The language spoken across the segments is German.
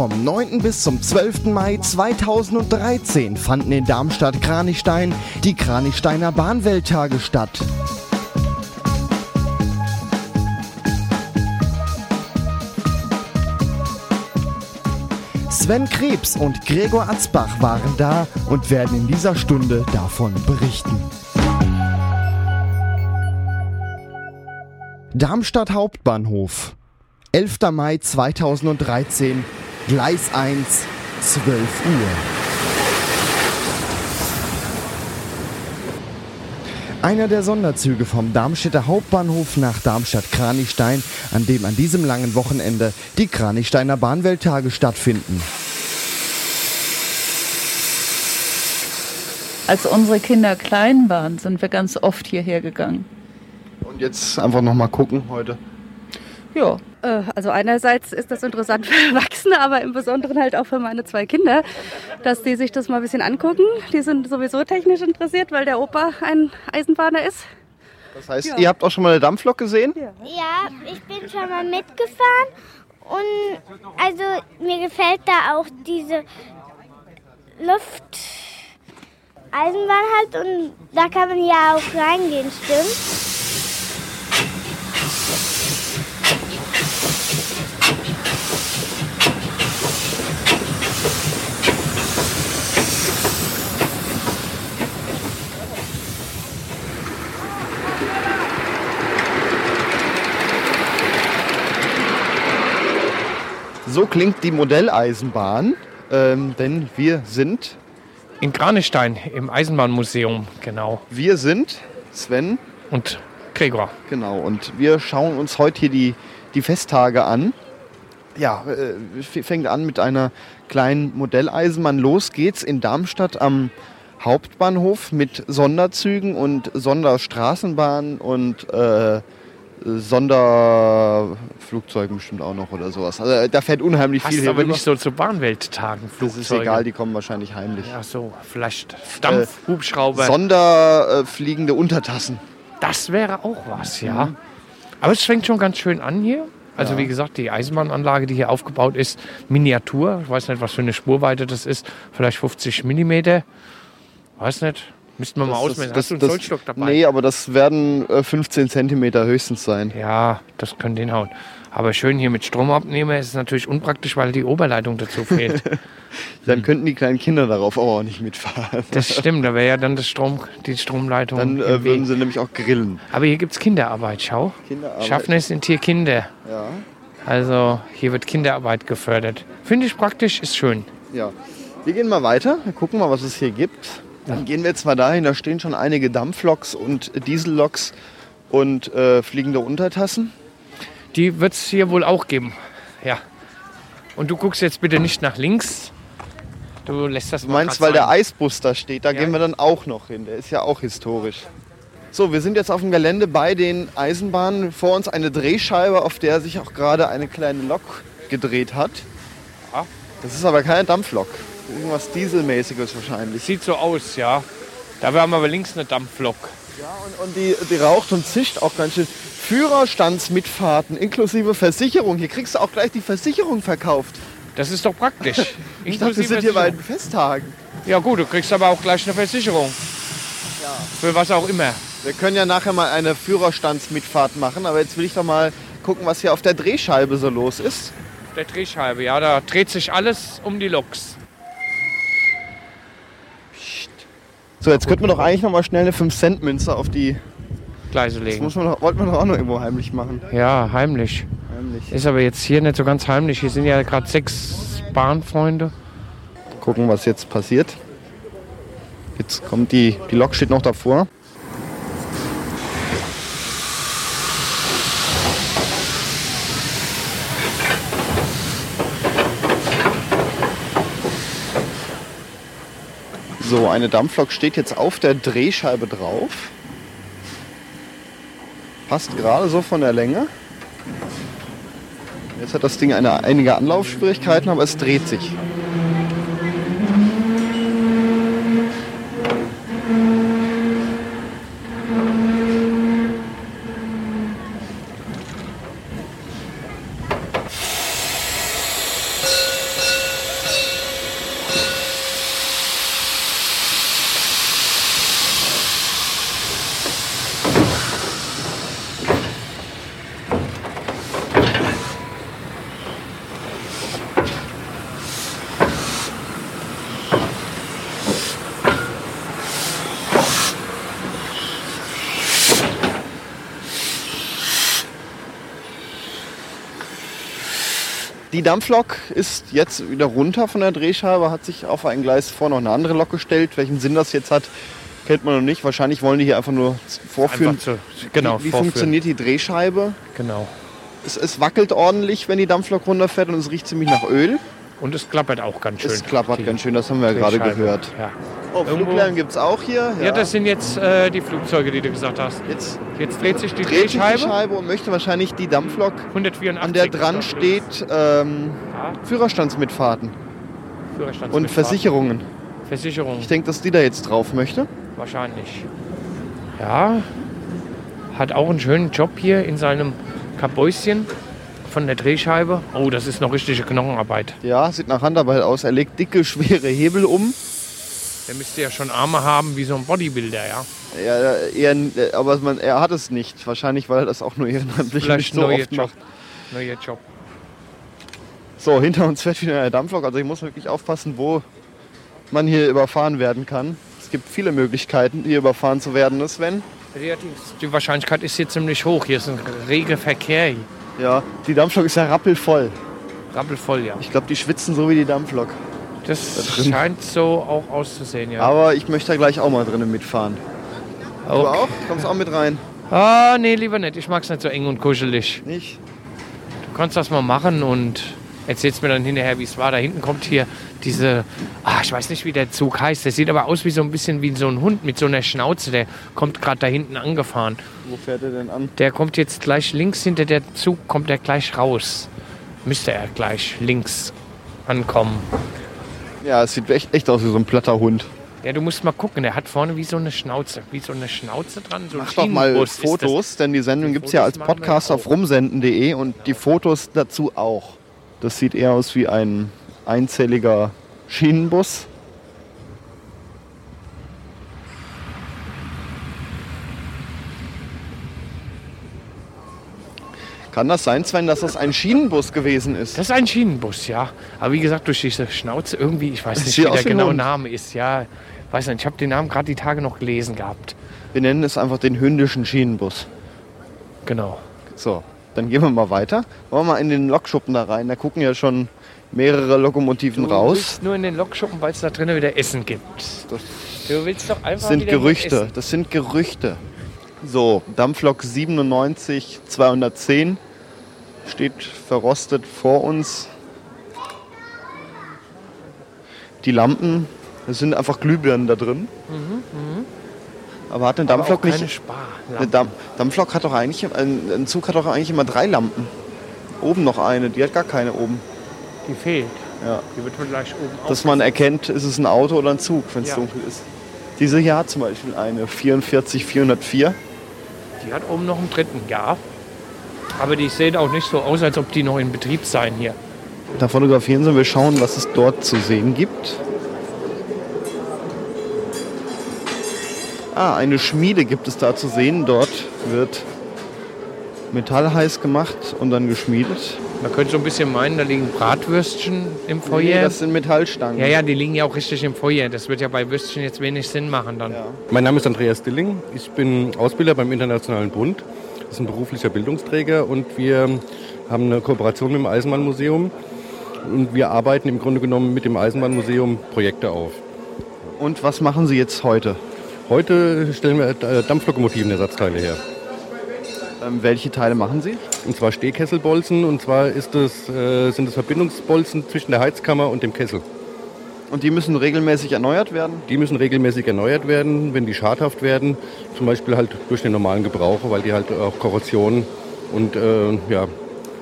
Vom 9. bis zum 12. Mai 2013 fanden in Darmstadt-Kranichstein die Kranichsteiner Bahnwelttage statt. Sven Krebs und Gregor Atzbach waren da und werden in dieser Stunde davon berichten. Darmstadt Hauptbahnhof. 11. Mai 2013, Gleis 1, 12 Uhr. Einer der Sonderzüge vom Darmstädter Hauptbahnhof nach Darmstadt-Kranichstein, an dem an diesem langen Wochenende die Kranichsteiner Bahnwelttage stattfinden. Als unsere Kinder klein waren, sind wir ganz oft hierher gegangen. Und jetzt einfach nochmal gucken heute. Ja, Äh, Also einerseits ist das interessant für Erwachsene, aber im Besonderen halt auch für meine zwei Kinder, dass die sich das mal ein bisschen angucken. Die sind sowieso technisch interessiert, weil der Opa ein Eisenbahner ist. Das heißt, Ja. ihr habt auch schon mal eine Dampflok gesehen? Ja, ich bin schon mal mitgefahren und also mir gefällt da auch diese Luft Eisenbahn halt und da kann man ja auch reingehen, stimmt? So klingt die Modelleisenbahn, ähm, denn wir sind, In Kranichstein im Eisenbahnmuseum, genau. wir sind Sven, Und Gregor. genau, und wir schauen uns heute hier die, die Festtage an. Ja, äh, fängt an mit einer kleinen Modelleisenbahn. Los geht's in Darmstadt am Hauptbahnhof mit Sonderzügen und Sonderstraßenbahnen und äh, Sonderflugzeugen bestimmt auch noch oder sowas. Also, da fährt unheimlich viel Passt hier aber rüber. nicht so zu Bahnwelttagen, Das Flugzeuge. ist egal, die kommen wahrscheinlich heimlich. Ja, so, vielleicht Dampfhubschrauber. Sonderfliegende Untertassen. das wäre auch was, ja. Aber es fängt schon ganz schön an hier. Also Ja. wie gesagt, die Eisenbahnanlage, die hier aufgebaut ist, Miniatur. Ich weiß nicht, was für eine Spurweite das ist. Vielleicht 50 Millimeter. Weiß nicht. Müssten wir mal ausmessen. Hast du einen Zollstock dabei? Nee, aber das werden äh, 15 Zentimeter höchstens sein. Ja, das könnte hinhauen. Aber schön hier mit Stromabnehmer ist es natürlich unpraktisch, weil die Oberleitung dazu fehlt. Dann könnten die kleinen Kinder darauf auch nicht mitfahren. Das stimmt, da wäre ja dann das Strom, die Stromleitung Dann äh, würden sie nämlich auch grillen. Aber hier gibt es Kinderarbeit, schau. Kinderarbeit. Schaffner sind hier Kinder. Ja, Also hier wird Kinderarbeit gefördert. Finde ich praktisch, ist schön. ja. Wir gehen mal weiter. Wir gucken mal, was es hier gibt. Dann gehen wir jetzt mal dahin. Da stehen schon einige Dampfloks und Dieselloks und äh, fliegende Untertassen. Die wird es hier wohl auch geben. Ja. Und du guckst jetzt bitte nicht nach links. Du lässt das Du meinst, weil der sein. Eisbus da steht, da Ja. gehen wir dann auch noch hin. Der ist ja auch historisch. So, wir sind jetzt auf dem Gelände bei den Eisenbahnen. Vor uns eine Drehscheibe, auf der sich auch gerade eine kleine Lok gedreht hat. Das ist aber keine Dampflok. Irgendwas Dieselmäßiges wahrscheinlich. Sieht so aus, ja. Da haben wir aber links eine Dampflok. Ja, und, und die, die raucht und zischt auch ganz schön. Führerstandsmitfahrten inklusive Versicherung. Hier kriegst du auch gleich die Versicherung verkauft. Das ist doch praktisch. Ich dachte, wir sind hier bei den Festtagen. Ja gut, du kriegst aber auch gleich eine Versicherung. Für was auch immer. Wir können ja nachher mal eine Führerstandsmitfahrt machen, aber jetzt will ich doch mal gucken, was hier auf der Drehscheibe so los ist. Der Drehscheibe, ja, da dreht sich alles um die Loks. So, jetzt könnten wir doch eigentlich noch mal schnell eine 5-Cent-Münze auf die. Gleise Das legen. muss man doch, wollten wir doch auch noch irgendwo heimlich machen. Ja, heimlich. Heimlich. Ist aber jetzt hier nicht so ganz heimlich. Hier sind ja gerade sechs Bahnfreunde. Gucken, was jetzt passiert. Jetzt kommt die, die Lok steht noch davor. So, eine Dampflok steht jetzt auf der Drehscheibe drauf. Passt gerade so von der Länge. Jetzt hat das Ding eine, einige Anlaufschwierigkeiten, aber es dreht sich. Die Dampflok ist jetzt wieder runter von der Drehscheibe, hat sich auf ein Gleis vor noch eine andere Lok gestellt. Welchen Sinn das jetzt hat, kennt man noch nicht. Wahrscheinlich wollen die hier einfach nur vorführen. Einfach zu, genau, wie wie vorführen. funktioniert die Drehscheibe? Genau. Es, es wackelt ordentlich, wenn die Dampflok runterfährt und es riecht ziemlich nach Öl. Und es klappert auch ganz schön. Es klappert Die ganz schön, das haben wir ja gerade Drehscheibe. gehört. Ja. Oh, Fluglärm gibt es auch hier. Ja. das sind jetzt äh, die Flugzeuge, die du gesagt hast. Jetzt Jetzt dreht sich die dreht sich die Drehscheibe. Scheibe und möchte wahrscheinlich die Dampflok, 184. an der dran steht, ähm, Ja, Führerstandsmitfahrten Führerstandsmitfahrt. und Versicherungen. Versicherung. Ich denke, dass die da jetzt drauf möchte. Wahrscheinlich. Ja, hat auch einen schönen Job hier in seinem Kabäuschen von der Drehscheibe. Oh, das ist noch richtige Knochenarbeit. Ja, sieht nach Handarbeit aus. Er legt dicke, schwere Hebel um. Der müsste ja schon Arme haben wie so ein Bodybuilder, ja. Ja, er, aber man, er hat es nicht. Wahrscheinlich, weil er das auch nur ehrenamtlich Vielleicht nicht so oft Job. macht. Neuer Job. So, hinter uns fährt wieder eine Dampflok. Also ich muss wirklich aufpassen, wo man hier überfahren werden kann. Es gibt viele Möglichkeiten, hier überfahren zu werden, ne Sven. Die, die Wahrscheinlichkeit ist hier ziemlich hoch. Hier ist ein reger Verkehr. hier. Ja, die Dampflok ist ja rappelvoll. Rappelvoll, ja. Ich glaube, die schwitzen so wie die Dampflok. Das drin. scheint so auch auszusehen, ja. Aber ich möchte da gleich auch mal drinnen mitfahren. Du Okay. auch? Kommst auch mit rein? Ah, nee, lieber nicht. Ich mag es nicht so eng und kuschelig. Nicht? Du kannst das mal machen und erzählst mir dann hinterher, wie es war. Da hinten kommt hier diese, ah, ich weiß nicht, wie der Zug heißt. Der sieht aber aus wie so ein bisschen wie so ein Hund mit so einer Schnauze. Der kommt gerade da hinten angefahren. Wo fährt er denn an? Der kommt jetzt gleich links hinter der Zug, kommt er gleich raus. Müsste er gleich links ankommen. Ja, es sieht echt, echt aus wie so ein platter Hund. Ja, du musst mal gucken. Der hat vorne wie so eine Schnauze. Wie so eine Schnauze dran. So Mach doch mal. Fotos, denn die Sendung gibt es ja als Podcast auf rumsenden.de und die Fotos dazu auch. Das sieht eher aus wie ein einzelliger Schienenbus. Kann das sein, Sven, dass das ein Schienenbus gewesen ist? Das ist ein Schienenbus, ja. Aber wie gesagt, durch diese Schnauze irgendwie, ich weiß Das nicht, wie der genaue. Name ist. Ja, weiß nicht. Ich habe den Namen gerade die Tage noch gelesen gehabt. Wir nennen es einfach den hündischen Schienenbus. Genau. So, dann gehen wir mal weiter. Wollen wir mal in den Lokschuppen da rein. Da gucken ja schon mehrere Lokomotiven Du raus. willst nur in den Lokschuppen, weil es da drinnen wieder Essen gibt. Das Du willst doch einfach sind Gerüchte. Das sind Gerüchte. So, Dampflok 97 210 steht verrostet vor uns. Die Lampen, das sind einfach Glühbirnen da drin. Aber hat eine Dampflok keine nicht. Spar. Eine Damp Dampflok hat doch eigentlich, ein, ein Zug hat doch eigentlich immer drei Lampen. Oben noch eine, die hat gar keine oben. Die fehlt. Ja. Die wird gleich oben Dass man erkennt, ist es ein Auto oder ein Zug, wenn es Ja. dunkel ist. Diese hier hat zum Beispiel eine 44 404. Die hat oben noch einen dritten, ja. Aber die sehen auch nicht so aus, als ob die noch in Betrieb seien hier. Da fotografieren sie, wir schauen, was es dort zu sehen gibt. Ah, eine Schmiede gibt es da zu sehen. Dort wird Metall heiß gemacht und dann geschmiedet. Man könnte so ein bisschen meinen, da liegen Bratwürstchen im Nee, Feuer. das sind Metallstangen. ja, ja, die liegen ja auch richtig im Feuer. Das wird ja bei Würstchen jetzt wenig Sinn machen dann. Ja. Mein Name ist Andreas Dilling. Ich bin Ausbilder beim Internationalen Bund. Das ist ein beruflicher Bildungsträger und wir haben eine Kooperation mit dem Eisenbahnmuseum. Und wir arbeiten im Grunde genommen mit dem Eisenbahnmuseum Projekte auf. Und was machen Sie jetzt heute? Heute stellen wir äh, Dampflokomotivenersatzteile her. Ähm, welche Teile machen Sie? Und zwar Stehkesselbolzen. Und zwar ist das, äh, sind das Verbindungsbolzen zwischen der Heizkammer und dem Kessel. Und die müssen regelmäßig erneuert werden? Die müssen regelmäßig erneuert werden, wenn die schadhaft werden. Zum Beispiel halt durch den normalen Gebrauch, weil die halt auch Korrosion und äh, ja,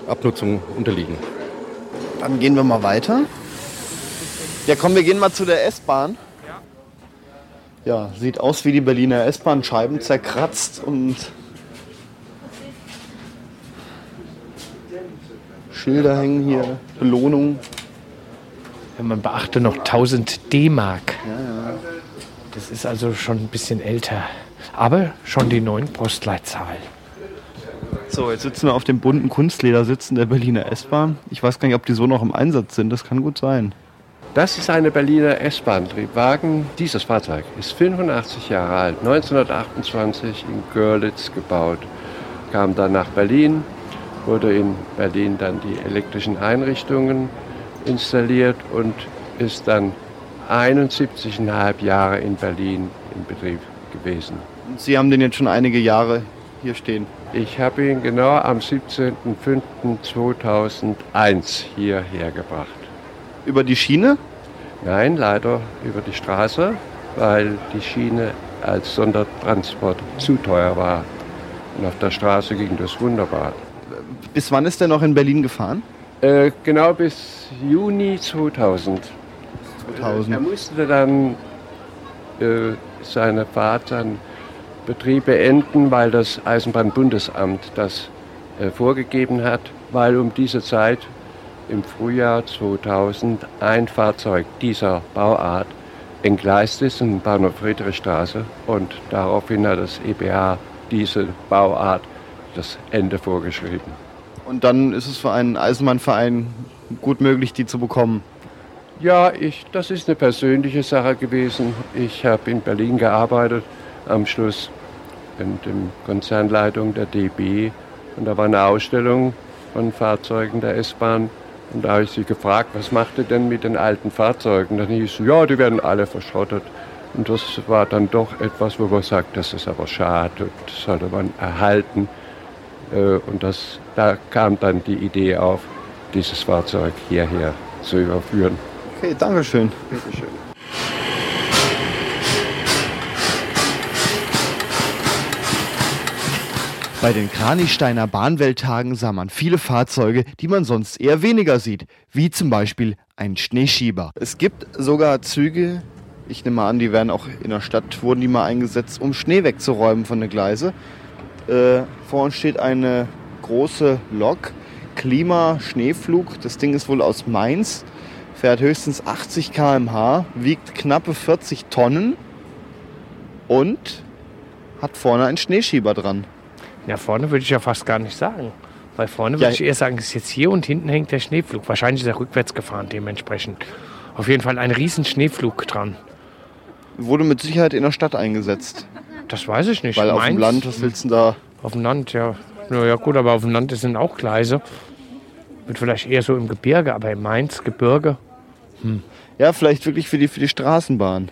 Abnutzung unterliegen. Dann gehen wir mal weiter. Ja, komm, wir gehen mal zu der S-Bahn. Ja, sieht aus wie die Berliner S-Bahn, Scheiben zerkratzt und Schilder hängen hier, Belohnung. Wenn man beachte, noch 1000 D-Mark. Das ist also schon ein bisschen älter. Aber schon die neuen Postleitzahl. So, jetzt sitzen wir auf dem bunten Kunstledersitzen der Berliner S-Bahn. Ich weiß gar nicht, ob die so noch im Einsatz sind. Das kann gut sein. Das ist eine Berliner S-Bahn-Triebwagen. Dieses Fahrzeug ist 85 Jahre alt, 1928 in Görlitz gebaut, kam dann nach Berlin wurde in Berlin dann die elektrischen Einrichtungen installiert und ist dann 71,5 Jahre in Berlin in Betrieb gewesen. Sie haben den jetzt schon einige Jahre hier stehen. Ich habe ihn genau am 17.05.2001 hierher gebracht. Über die Schiene? Nein, leider über die Straße, weil die Schiene als Sondertransport zu teuer war. Und auf der Straße ging das wunderbar. Bis wann ist der noch in Berlin gefahren? Äh, genau bis Juni 2000. 2000. Er musste dann äh, seine Fahrt an Betrieb beenden, weil das Eisenbahnbundesamt das äh, vorgegeben hat, weil um diese Zeit im Frühjahr 2000 ein Fahrzeug dieser Bauart entgleist ist in Bahnhof Friedrichstraße und daraufhin hat das EBH diese Bauart das Ende vorgeschrieben. Und dann ist es für einen Eisenbahnverein gut möglich, die zu bekommen. Ja, ich, das ist eine persönliche Sache gewesen. Ich habe in Berlin gearbeitet, am Schluss in der Konzernleitung der DB. Und da war eine Ausstellung von Fahrzeugen der S-Bahn. Und da habe ich sie gefragt, was macht ihr denn mit den alten Fahrzeugen? Dann hieß es, ja, die werden alle verschrottet. Und das war dann doch etwas, wo man sagt, das ist aber schade, das sollte man erhalten. Äh, Und das, da kam dann die Idee auf, dieses Fahrzeug hierher zu überführen. Okay, Dankeschön. Bitteschön. Bei den Kranichsteiner Bahnwelttagen sah man viele Fahrzeuge, die man sonst eher weniger sieht, wie zum Beispiel ein Schneeschieber. Es gibt sogar Züge, ich nehme an, die werden auch in der Stadt, wurden die mal eingesetzt, um Schnee wegzuräumen von der Gleise. Äh, vor uns steht eine große Lok, Klima-Schneeflug. Das Ding ist wohl aus Mainz, fährt höchstens 80 km/h, wiegt knappe 40 Tonnen und hat vorne einen Schneeschieber dran. Ja, vorne würde ich ja fast gar nicht sagen. Weil vorne Ja. würde ich eher sagen, ist jetzt hier und hinten hängt der Schneeflug. Wahrscheinlich ist er rückwärts gefahren dementsprechend. Auf jeden Fall ein riesen Schneeflug dran. Wurde mit Sicherheit in der Stadt eingesetzt. Das weiß ich nicht. Weil auf dem Mainz- Land, was willst du da? Auf dem Land, ja. Na ja, gut, aber auf dem Land sind auch Gleise. Wird vielleicht eher so im Gebirge, aber im Mainz, Gebirge, Ja, vielleicht wirklich für die, für die Straßenbahn.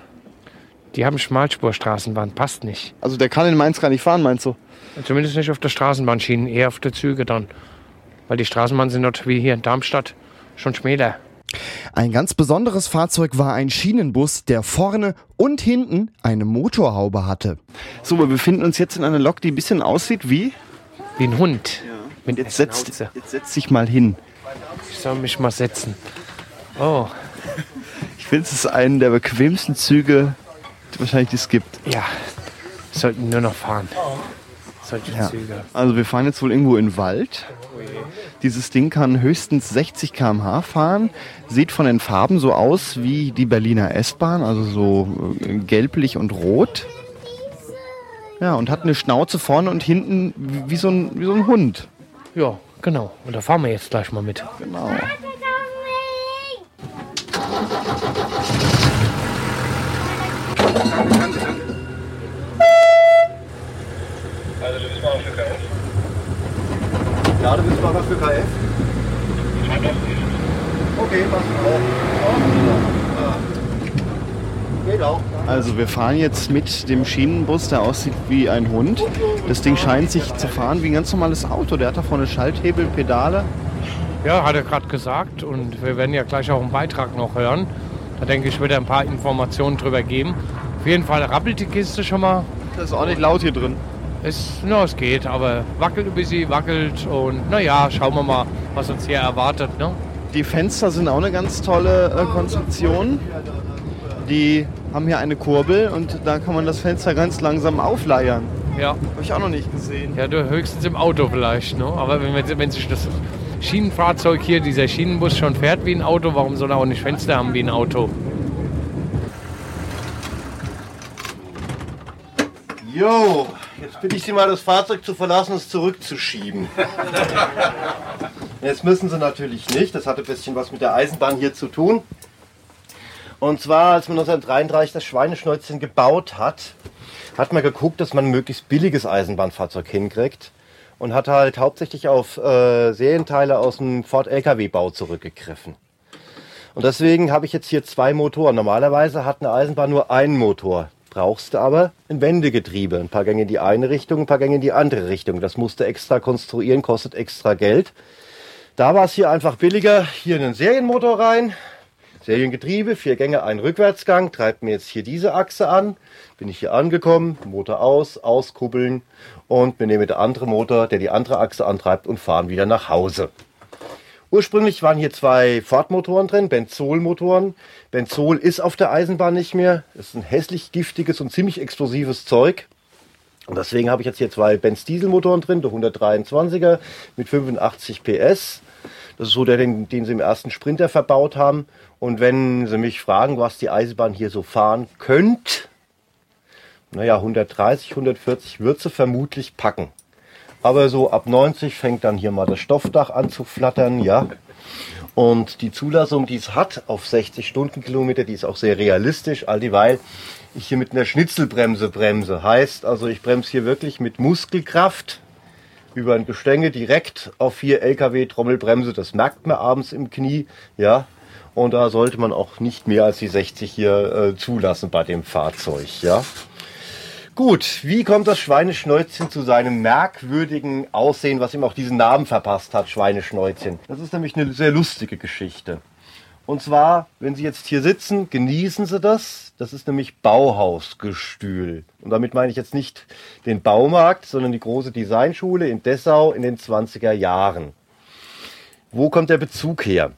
die haben Schmalspurstraßenbahn, passt nicht. Also der kann in Mainz gar nicht fahren, meinst du? Zumindest nicht auf der Straßenbahnschiene, eher auf der Züge dann. Weil die Straßenbahnen sind dort wie hier in Darmstadt schon schmäler. Ein ganz besonderes Fahrzeug war ein Schienenbus, der vorne und hinten eine Motorhaube hatte. So, wir befinden uns jetzt in einer Lok, die ein bisschen aussieht wie. Wie ein Hund. Mit Jetzt setzt, jetzt setz dich mal hin. Ich soll mich mal setzen. Oh, Ich finde, es ist einen der bequemsten Züge, die wahrscheinlich die es gibt. ja. Sollten nur noch fahren. Solche Ja. Züge. Also wir fahren jetzt wohl irgendwo in den Wald. Dieses Ding kann höchstens 60 km/h fahren. Sieht von den Farben so aus wie die Berliner S-Bahn, also so äh, gelblich und rot. Ja, und hat eine Schnauze vorne und hinten wie wie so ein, wie so ein Hund. Ja, genau. Und da fahren wir jetzt gleich mal mit. Genau. Ja, du bist Fahrer für KF? Okay, passt auch. Geht auch. Also wir fahren jetzt mit dem Schienenbus, der aussieht wie ein Hund. Das Ding scheint sich zu fahren wie ein ganz normales Auto. Der hat da vorne Schalthebel, Pedale. Ja, hat er gerade gesagt. Und wir werden ja gleich auch einen Beitrag noch hören. Da denke ich, wird er ein paar Informationen drüber geben. Auf jeden Fall rappelt die Kiste schon mal. Das ist auch nicht laut hier drin. Es, na, es geht, aber wackelt ein bisschen, wackelt. Und naja, schauen wir mal, was uns hier erwartet. Ne? Die Fenster sind auch eine ganz tolle äh, Konstruktion. Die haben hier eine Kurbel und da kann man das Fenster ganz langsam aufleiern. Ja. Habe ich auch noch nicht gesehen. Ja, du höchstens im Auto vielleicht. Ne? Aber wenn, wenn, sich das Schienenfahrzeug hier, dieser Schienenbus schon fährt wie ein Auto, warum soll er auch nicht Fenster haben wie ein Auto? Jetzt bitte ich Sie mal, das Fahrzeug zu verlassen und es zurückzuschieben. Jetzt müssen Sie natürlich nicht, das hat ein bisschen was mit der Eisenbahn hier zu tun. Und zwar, als man 1933 das Schweineschnäuzchen gebaut hat, hat man geguckt, dass man ein möglichst billiges Eisenbahnfahrzeug hinkriegt. und hat halt hauptsächlich auf äh, Serienteile aus dem Ford LKW-Bau zurückgegriffen. Und deswegen habe ich jetzt hier zwei Motoren. Normalerweise hat eine Eisenbahn nur einen Motor. Brauchst du aber ein Wendegetriebe. Ein paar Gänge in die eine Richtung, ein paar Gänge in die andere Richtung. Das musst du extra konstruieren, kostet extra Geld. Da war es hier einfach billiger. Hier einen Serienmotor rein, Seriengetriebe, vier Gänge, ein Rückwärtsgang, treibt mir jetzt hier diese Achse an. Bin ich hier angekommen, Motor aus, auskuppeln und wir nehmen den anderen Motor, der die andere Achse antreibt und fahren wieder nach Hause. Ursprünglich waren hier zwei Ford-Motoren drin, Benzol-Motoren. Benzol ist auf der Eisenbahn nicht mehr. Das ist ein hässlich giftiges und ziemlich explosives Zeug. Und deswegen habe ich jetzt hier zwei Benz-Diesel-Motoren drin, der 123er mit 85 PS. Das ist so der, den, den sie im ersten Sprinter verbaut haben. Und wenn Sie mich fragen, was die Eisenbahn hier so fahren könnte, naja, 130, 140 wird sie vermutlich packen. Aber so ab 90 fängt dann hier mal das Stoffdach an zu flattern, ja. Und die Zulassung, die es hat auf 60 Stundenkilometer, die ist auch sehr realistisch, all dieweil ich hier mit einer Schnitzelbremse bremse. Heißt also, ich bremse hier wirklich mit Muskelkraft über ein Gestänge direkt auf vier LKW Trommelbremse. Das merkt man abends im Knie, ja. Und da sollte man auch nicht mehr als die 60 hier äh, zulassen bei dem Fahrzeug, ja. Gut, wie kommt das Schweineschnäuzchen zu seinem merkwürdigen Aussehen, was ihm auch diesen Namen verpasst hat, Schweineschnäuzchen? Das ist nämlich eine sehr lustige Geschichte. Und zwar, wenn Sie jetzt hier sitzen, genießen Sie das. Das ist nämlich Bauhausgestühl. Und damit meine ich jetzt nicht den Baumarkt, sondern die große Designschule in Dessau in den 20er Jahren. Wo kommt der Bezug her?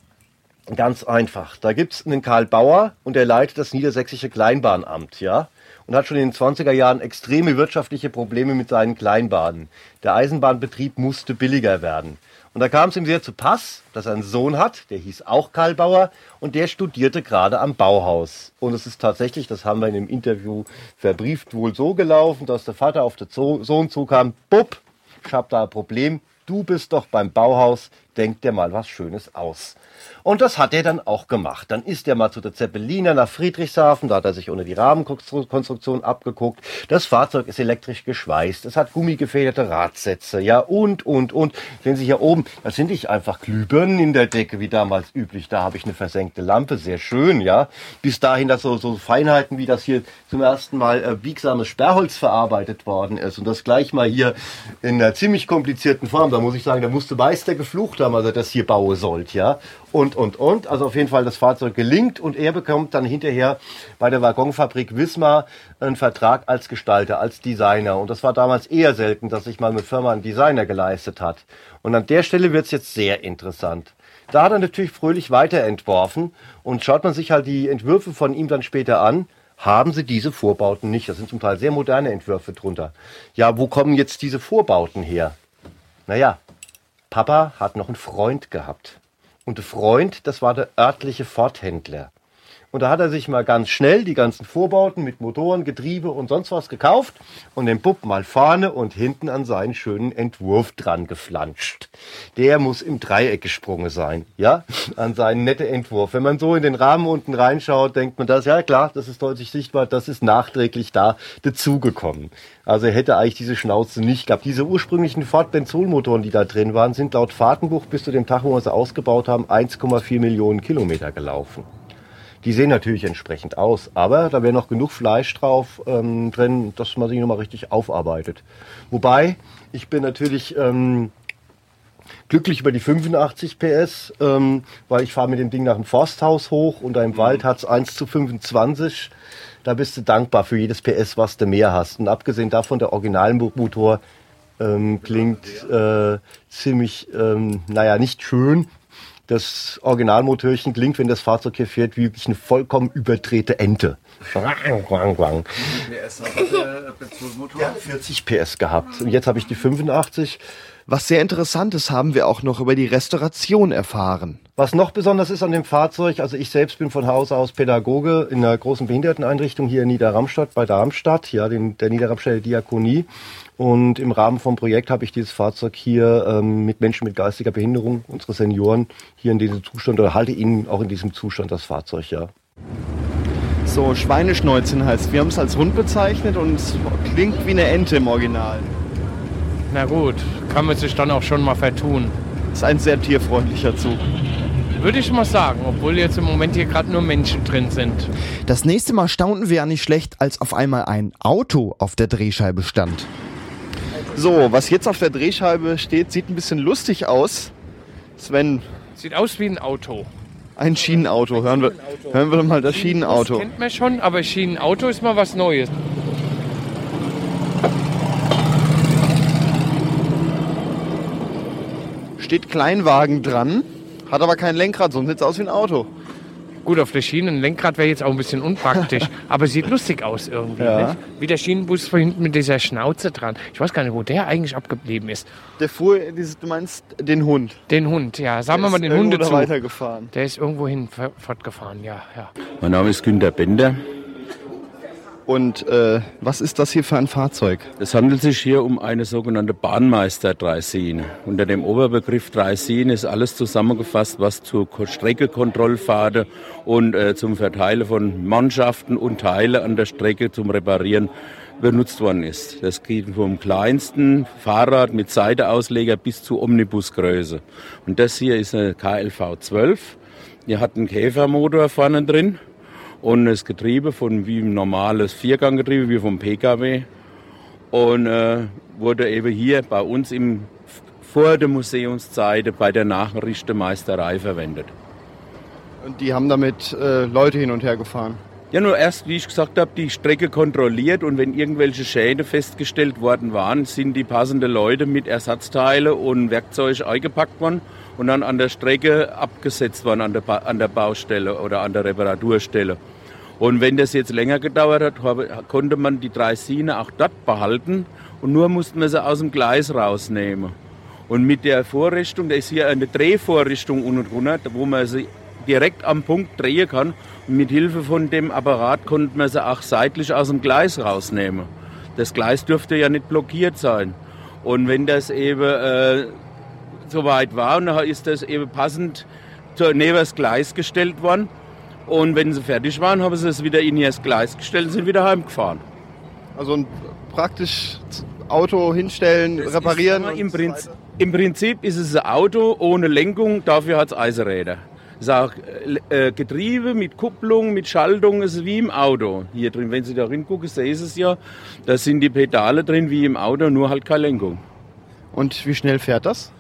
Ganz einfach. Da gibt's einen Karl Bauer und der leitet das Niedersächsische Kleinbahnamt, ja und hat schon in den 20er Jahren extreme wirtschaftliche Probleme mit seinen Kleinbahnen. Der Eisenbahnbetrieb musste billiger werden. Und da kam es ihm sehr zu Pass, dass er einen Sohn hat, der hieß auch Karl Bauer und der studierte gerade am Bauhaus. Und es ist tatsächlich, das haben wir in dem Interview verbrieft, wohl so gelaufen, dass der Vater auf den Sohn zukam, Bub, ich hab da ein Problem, du bist doch beim Bauhaus, denk dir mal was Schönes aus. Und das hat er dann auch gemacht. Dann ist er mal zu der Zeppeliner nach Friedrichshafen, da hat er sich unter die Rahmenkonstruktion abgeguckt. Das Fahrzeug ist elektrisch geschweißt, es hat gummigefederte Radsätze, ja, und, und, und. Sehen Sie hier oben, das sind nicht einfach Glühbirnen in der Decke, wie damals üblich. Da habe ich eine versenkte Lampe, sehr schön, ja. Bis dahin, dass so, so Feinheiten, wie das hier zum ersten Mal äh, biegsames Sperrholz verarbeitet worden ist. Und das gleich mal hier in einer ziemlich komplizierten Form. Da muss ich sagen, da musste Meister geflucht haben, als er das hier bauen sollte, ja und, und, und. Also auf jeden Fall das Fahrzeug gelingt und er bekommt dann hinterher bei der Waggonfabrik Wismar einen Vertrag als Gestalter, als Designer. Und das war damals eher selten, dass sich mal eine Firma einen Designer geleistet hat. Und an der Stelle wird es jetzt sehr interessant. Da hat er natürlich fröhlich weiterentworfen und schaut man sich halt die Entwürfe von ihm dann später an, haben sie diese Vorbauten nicht. Das sind zum Teil sehr moderne Entwürfe drunter. Ja, wo kommen jetzt diese Vorbauten her? Naja, Papa hat noch einen Freund gehabt. Und der Freund, das war der örtliche Forthändler. Und da hat er sich mal ganz schnell die ganzen Vorbauten mit Motoren, Getriebe und sonst was gekauft und den Bub mal vorne und hinten an seinen schönen Entwurf dran geflanscht. Der muss im Dreieck gesprungen sein, ja, an seinen netten Entwurf. Wenn man so in den Rahmen unten reinschaut, denkt man das, ja klar, das ist deutlich sichtbar, das ist nachträglich da dazugekommen. Also er hätte eigentlich diese Schnauze nicht gehabt. Diese ursprünglichen Ford Benzolmotoren, die da drin waren, sind laut Fahrtenbuch bis zu dem Tag, wo wir sie ausgebaut haben, 1,4 Millionen Kilometer gelaufen. Die sehen natürlich entsprechend aus, aber da wäre noch genug Fleisch drauf ähm, drin, dass man sich nochmal richtig aufarbeitet. Wobei, ich bin natürlich ähm, glücklich über die 85 PS, ähm, weil ich fahre mit dem Ding nach dem Forsthaus hoch und da im Wald hat es 1 zu 25. Da bist du dankbar für jedes PS, was du mehr hast. Und abgesehen davon, der Originalmotor ähm, klingt äh, ziemlich, ähm, naja, nicht schön, das Originalmotörchen klingt, wenn das Fahrzeug hier fährt, wie wirklich eine vollkommen überdrehte Ente. Ja, 40 PS gehabt. Und jetzt habe ich die 85. Was sehr interessant ist, haben wir auch noch über die Restauration erfahren. Was noch besonders ist an dem Fahrzeug, also ich selbst bin von Hause aus Pädagoge in einer großen Behinderteneinrichtung hier in Niederramstadt bei Darmstadt, ja, den, der Niederramstädter Diakonie. Und im Rahmen vom Projekt habe ich dieses Fahrzeug hier ähm, mit Menschen mit geistiger Behinderung, unsere Senioren, hier in diesem Zustand oder halte ihnen auch in diesem Zustand das Fahrzeug, ja. So, Schweineschnäuzchen heißt. Wir haben es als Hund bezeichnet und es klingt wie eine Ente im Original. Na gut, kann man sich dann auch schon mal vertun. Ist ein sehr tierfreundlicher Zug. Würde ich mal sagen, obwohl jetzt im Moment hier gerade nur Menschen drin sind. Das nächste Mal staunten wir ja nicht schlecht, als auf einmal ein Auto auf der Drehscheibe stand. So, was jetzt auf der Drehscheibe steht, sieht ein bisschen lustig aus. Sven, Sieht aus wie ein Auto. ein Schienenauto. Hören wir, hören wir mal das Schienenauto. Das kennt man schon, aber Schienenauto ist mal was Neues. Steht Kleinwagen dran, hat aber kein Lenkrad, sonst sieht es aus wie ein Auto. Gut, auf der Schiene ein Lenkrad wäre jetzt auch ein bisschen unpraktisch, aber sieht lustig aus irgendwie. Ja. Nicht? Wie der Schienenbus von hinten mit dieser Schnauze dran. Ich weiß gar nicht, wo der eigentlich abgeblieben ist. Der fuhr, du meinst den Hund. Den Hund, ja. Sagen wir Der mal ist den irgendwo Hunde da zu. weitergefahren. Der ist irgendwo hin f- fortgefahren, ja, ja. Mein Name ist Günter Bender. Und äh, was ist das hier für ein Fahrzeug? Es handelt sich hier um eine sogenannte Bahnmeister-Dreisine. Unter dem Oberbegriff Dreisine ist alles zusammengefasst, was zur Ko- Streckekontrollfahrt und äh, zum Verteilen von Mannschaften und Teile an der Strecke zum Reparieren benutzt worden ist. Das geht vom kleinsten Fahrrad mit Seiteausleger bis zu Omnibusgröße. Und das hier ist eine KLV 12. Die hat einen Käfermotor vorne drin und das Getriebe von wie ein normales Vierganggetriebe, wie vom PKW. Und äh, wurde eben hier bei uns im, vor der Museumszeit bei der Nachrichtenmeisterei verwendet. Und die haben damit äh, Leute hin und her gefahren. Ja, nur erst, wie ich gesagt habe, die Strecke kontrolliert und wenn irgendwelche Schäden festgestellt worden waren, sind die passenden Leute mit Ersatzteile und Werkzeug eingepackt worden und dann an der Strecke abgesetzt worden an der, ba an der Baustelle oder an der Reparaturstelle. Und wenn das jetzt länger gedauert hat, konnte man die Dreisine auch dort behalten und nur mussten wir sie aus dem Gleis rausnehmen. Und mit der Vorrichtung, da ist hier eine Drehvorrichtung unten drunter, wo man sie direkt am Punkt drehen kann. Und mit Hilfe von dem Apparat konnte man sie auch seitlich aus dem Gleis rausnehmen. Das Gleis dürfte ja nicht blockiert sein. Und wenn das eben äh, soweit war, dann ist das eben passend neben das Gleis gestellt worden. Und wenn sie fertig waren, haben sie es wieder in ihr Gleis gestellt und sind wieder heimgefahren. Also ein praktisch Auto hinstellen, reparieren. Ist, im, Prinzip, Im Prinzip ist es ein Auto ohne Lenkung, dafür hat es Eisenräder. Ist auch äh, Getriebe mit Kupplung, mit Schaltung, es ist wie im Auto. Hier drin, wenn Sie da hingucken, sehen Sie es ja, da sind die Pedale drin wie im Auto, nur halt keine Lenkung. Und wie schnell fährt das?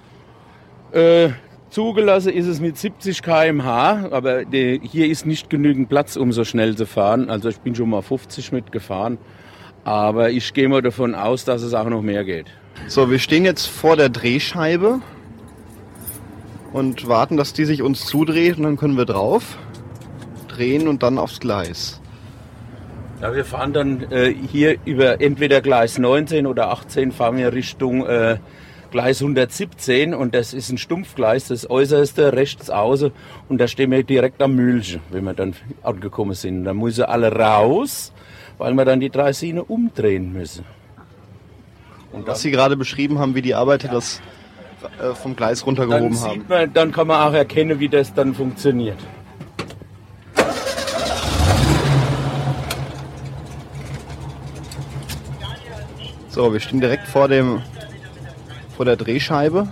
Äh, zugelassen ist es mit 70 km/h, aber die, hier ist nicht genügend Platz, um so schnell zu fahren. Also ich bin schon mal 50 mitgefahren, aber ich gehe mal davon aus, dass es auch noch mehr geht. So, wir stehen jetzt vor der Drehscheibe und warten, dass die sich uns zudreht und dann können wir drauf drehen und dann aufs Gleis. Ja, wir fahren dann äh, hier über entweder Gleis 19 oder 18 fahren wir Richtung äh, Gleis 117 und das ist ein Stumpfgleis, das äußerste rechts außen und da stehen wir direkt am Mühlchen, wenn wir dann angekommen sind. Da müssen alle raus, weil wir dann die drei Sine umdrehen müssen. Und was Sie gerade beschrieben haben, wie die Arbeiter das äh, vom Gleis Dann, runtergehoben haben. sieht man, dann kann man auch erkennen, wie das dann funktioniert. So, wir stehen direkt vor dem vor der Drehscheibe.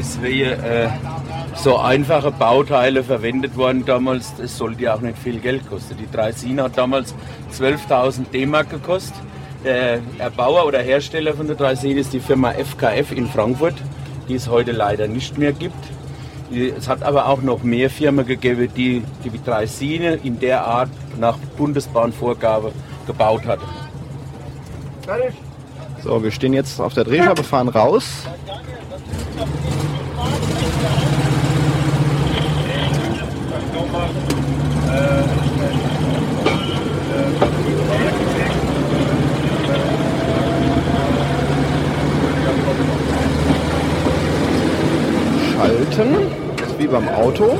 Es sind deswegen äh, so einfache Bauteile verwendet worden damals. Es sollte ja auch nicht viel Geld kosten. Die Dreisine hat damals 12.000 D-Mark gekostet. Der Erbauer oder Hersteller von der Dreisine ist die Firma FKF in Frankfurt, die es heute leider nicht mehr gibt. Es hat aber auch noch mehr Firmen gegeben, die die Dreisine in der Art nach Bundesbahnvorgabe gebaut hat. So, wir stehen jetzt auf der Drehscheibe, fahren raus. Das ist wie beim Auto.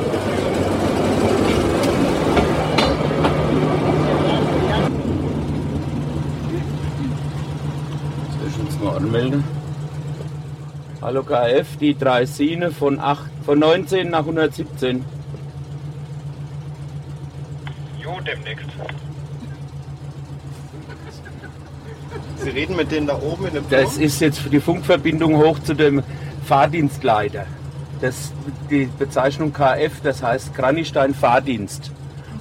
anmelden. Hallo KF, die Dreisine von, 8, von 19 nach 117. Jo, demnächst. Sie reden mit denen da oben in dem Das Turm? ist jetzt die Funkverbindung hoch zu dem Fahrdienstleiter. Das, die Bezeichnung KF, das heißt Kranichstein Fahrdienst.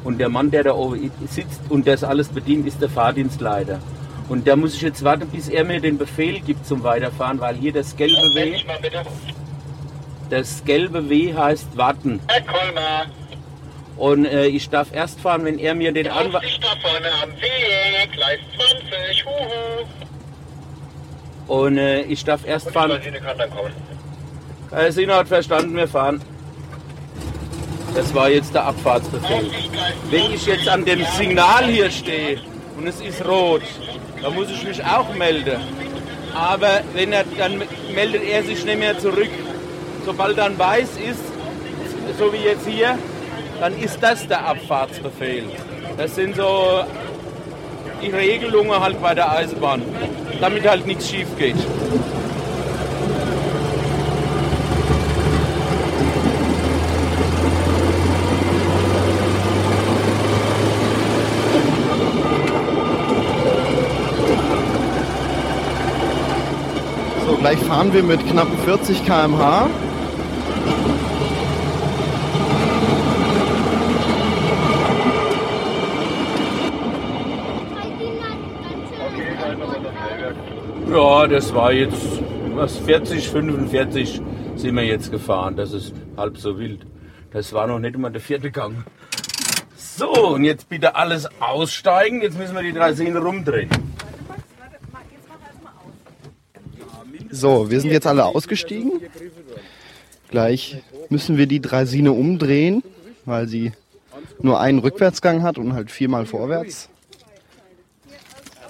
Und der Mann, der da oben sitzt und das alles bedient, ist der Fahrdienstleiter. Und da muss ich jetzt warten, bis er mir den Befehl gibt zum Weiterfahren, weil hier das gelbe W, das gelbe W heißt warten. Herr Kolmar, Und äh, ich darf erst fahren, wenn er mir den Anweis... Aufsicht da vorne am Weg, Gleis 20, huhu. Und äh, ich darf erst Und fahren... Sina hat verstanden, wir fahren. Das war jetzt der Abfahrtsbefehl. Wenn ich jetzt an dem Signal hier stehe und es ist rot, dann muss ich mich auch melden. Aber wenn er, dann meldet er sich nicht mehr zurück. Sobald dann weiß ist, so wie jetzt hier, dann ist das der Abfahrtsbefehl. Das sind so die Regelungen halt bei der Eisenbahn, damit halt nichts schief geht. Gleich fahren wir mit knapp 40 km/h. Ja, das war jetzt was 40, 45 sind wir jetzt gefahren. Das ist halb so wild. Das war noch nicht mal der vierte Gang. So, und jetzt bitte alles aussteigen. Jetzt müssen wir die drei Sehne rumdrehen. So, wir sind jetzt alle ausgestiegen. Gleich müssen wir die Draisine umdrehen, weil sie nur einen Rückwärtsgang hat und halt viermal vorwärts.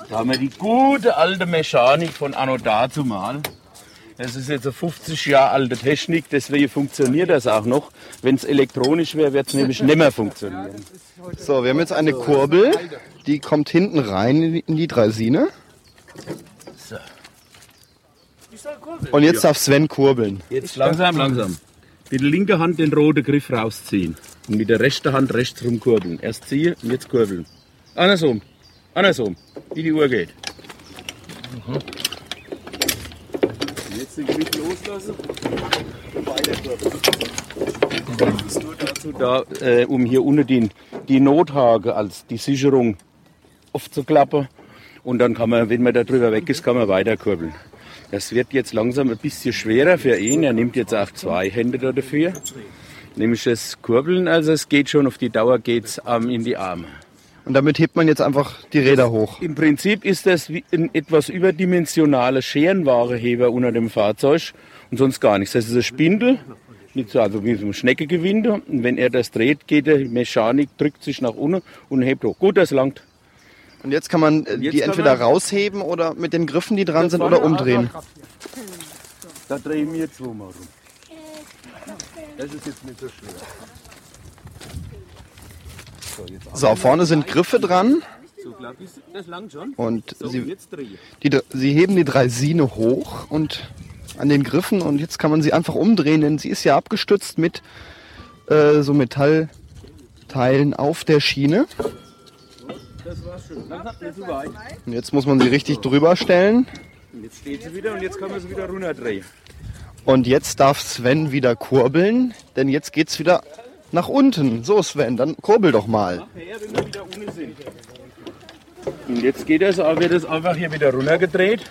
Da haben wir die gute alte Mechanik von Anno dazumal. Das ist jetzt eine 50 Jahre alte Technik, deswegen funktioniert das auch noch. Wenn es elektronisch wäre, wird es nämlich nicht mehr funktionieren. So, wir haben jetzt eine Kurbel, die kommt hinten rein in die- in die Draisine. Und jetzt darf Sven kurbeln. Jetzt langsam, langsam. Mit der linken Hand den roten Griff rausziehen. Und mit der rechten Hand rechts rumkurbeln. Erst ziehen und jetzt kurbeln. Andersrum. Andersrum. Wie die Uhr geht. Jetzt den Griff loslassen. Das ist nur dazu da, äh, um hier unten die, die Nothake als die Sicherung aufzuklappen. Und dann kann man, wenn man da drüber weg ist, kann man weiter kurbeln. Das wird jetzt langsam ein bisschen schwerer für ihn. Er nimmt jetzt auch zwei Hände da dafür. Nämlich das Kurbeln, also es geht schon auf die Dauer geht's ähm, in die Arme. Und damit hebt man jetzt einfach die Räder hoch. Im Prinzip ist das wie ein etwas überdimensionaler Scherenwareheber unter dem Fahrzeug und sonst gar nichts. Das ist ein Spindel, mit so, also wie so ein Schneckegewinde. Und wenn er das dreht, geht die Mechanik, drückt sich nach unten und hebt hoch. Gut, das langt. Und jetzt kann man äh, Jetzt die entweder man- rausheben oder mit den Griffen, die dran sind, oder umdrehen. Da drehen wir zweimal rum. Das ist jetzt nicht so schwer. So, jetzt So, vorne sind Griffe dran und sie, jetzt die, sie heben die Draisine hoch und an den Griffen und jetzt kann man sie einfach umdrehen, denn sie ist ja abgestützt mit äh, so Metallteilen auf der Schiene. Das war's schon. Nicht zu weit. Und jetzt muss man sie richtig drüber stellen. Und jetzt steht sie wieder und jetzt kann man sie wieder runterdrehen. Und jetzt darf Sven wieder kurbeln, denn jetzt geht's wieder nach unten. So Sven, dann kurbel doch mal. Und jetzt geht das, wird es einfach hier wieder runtergedreht.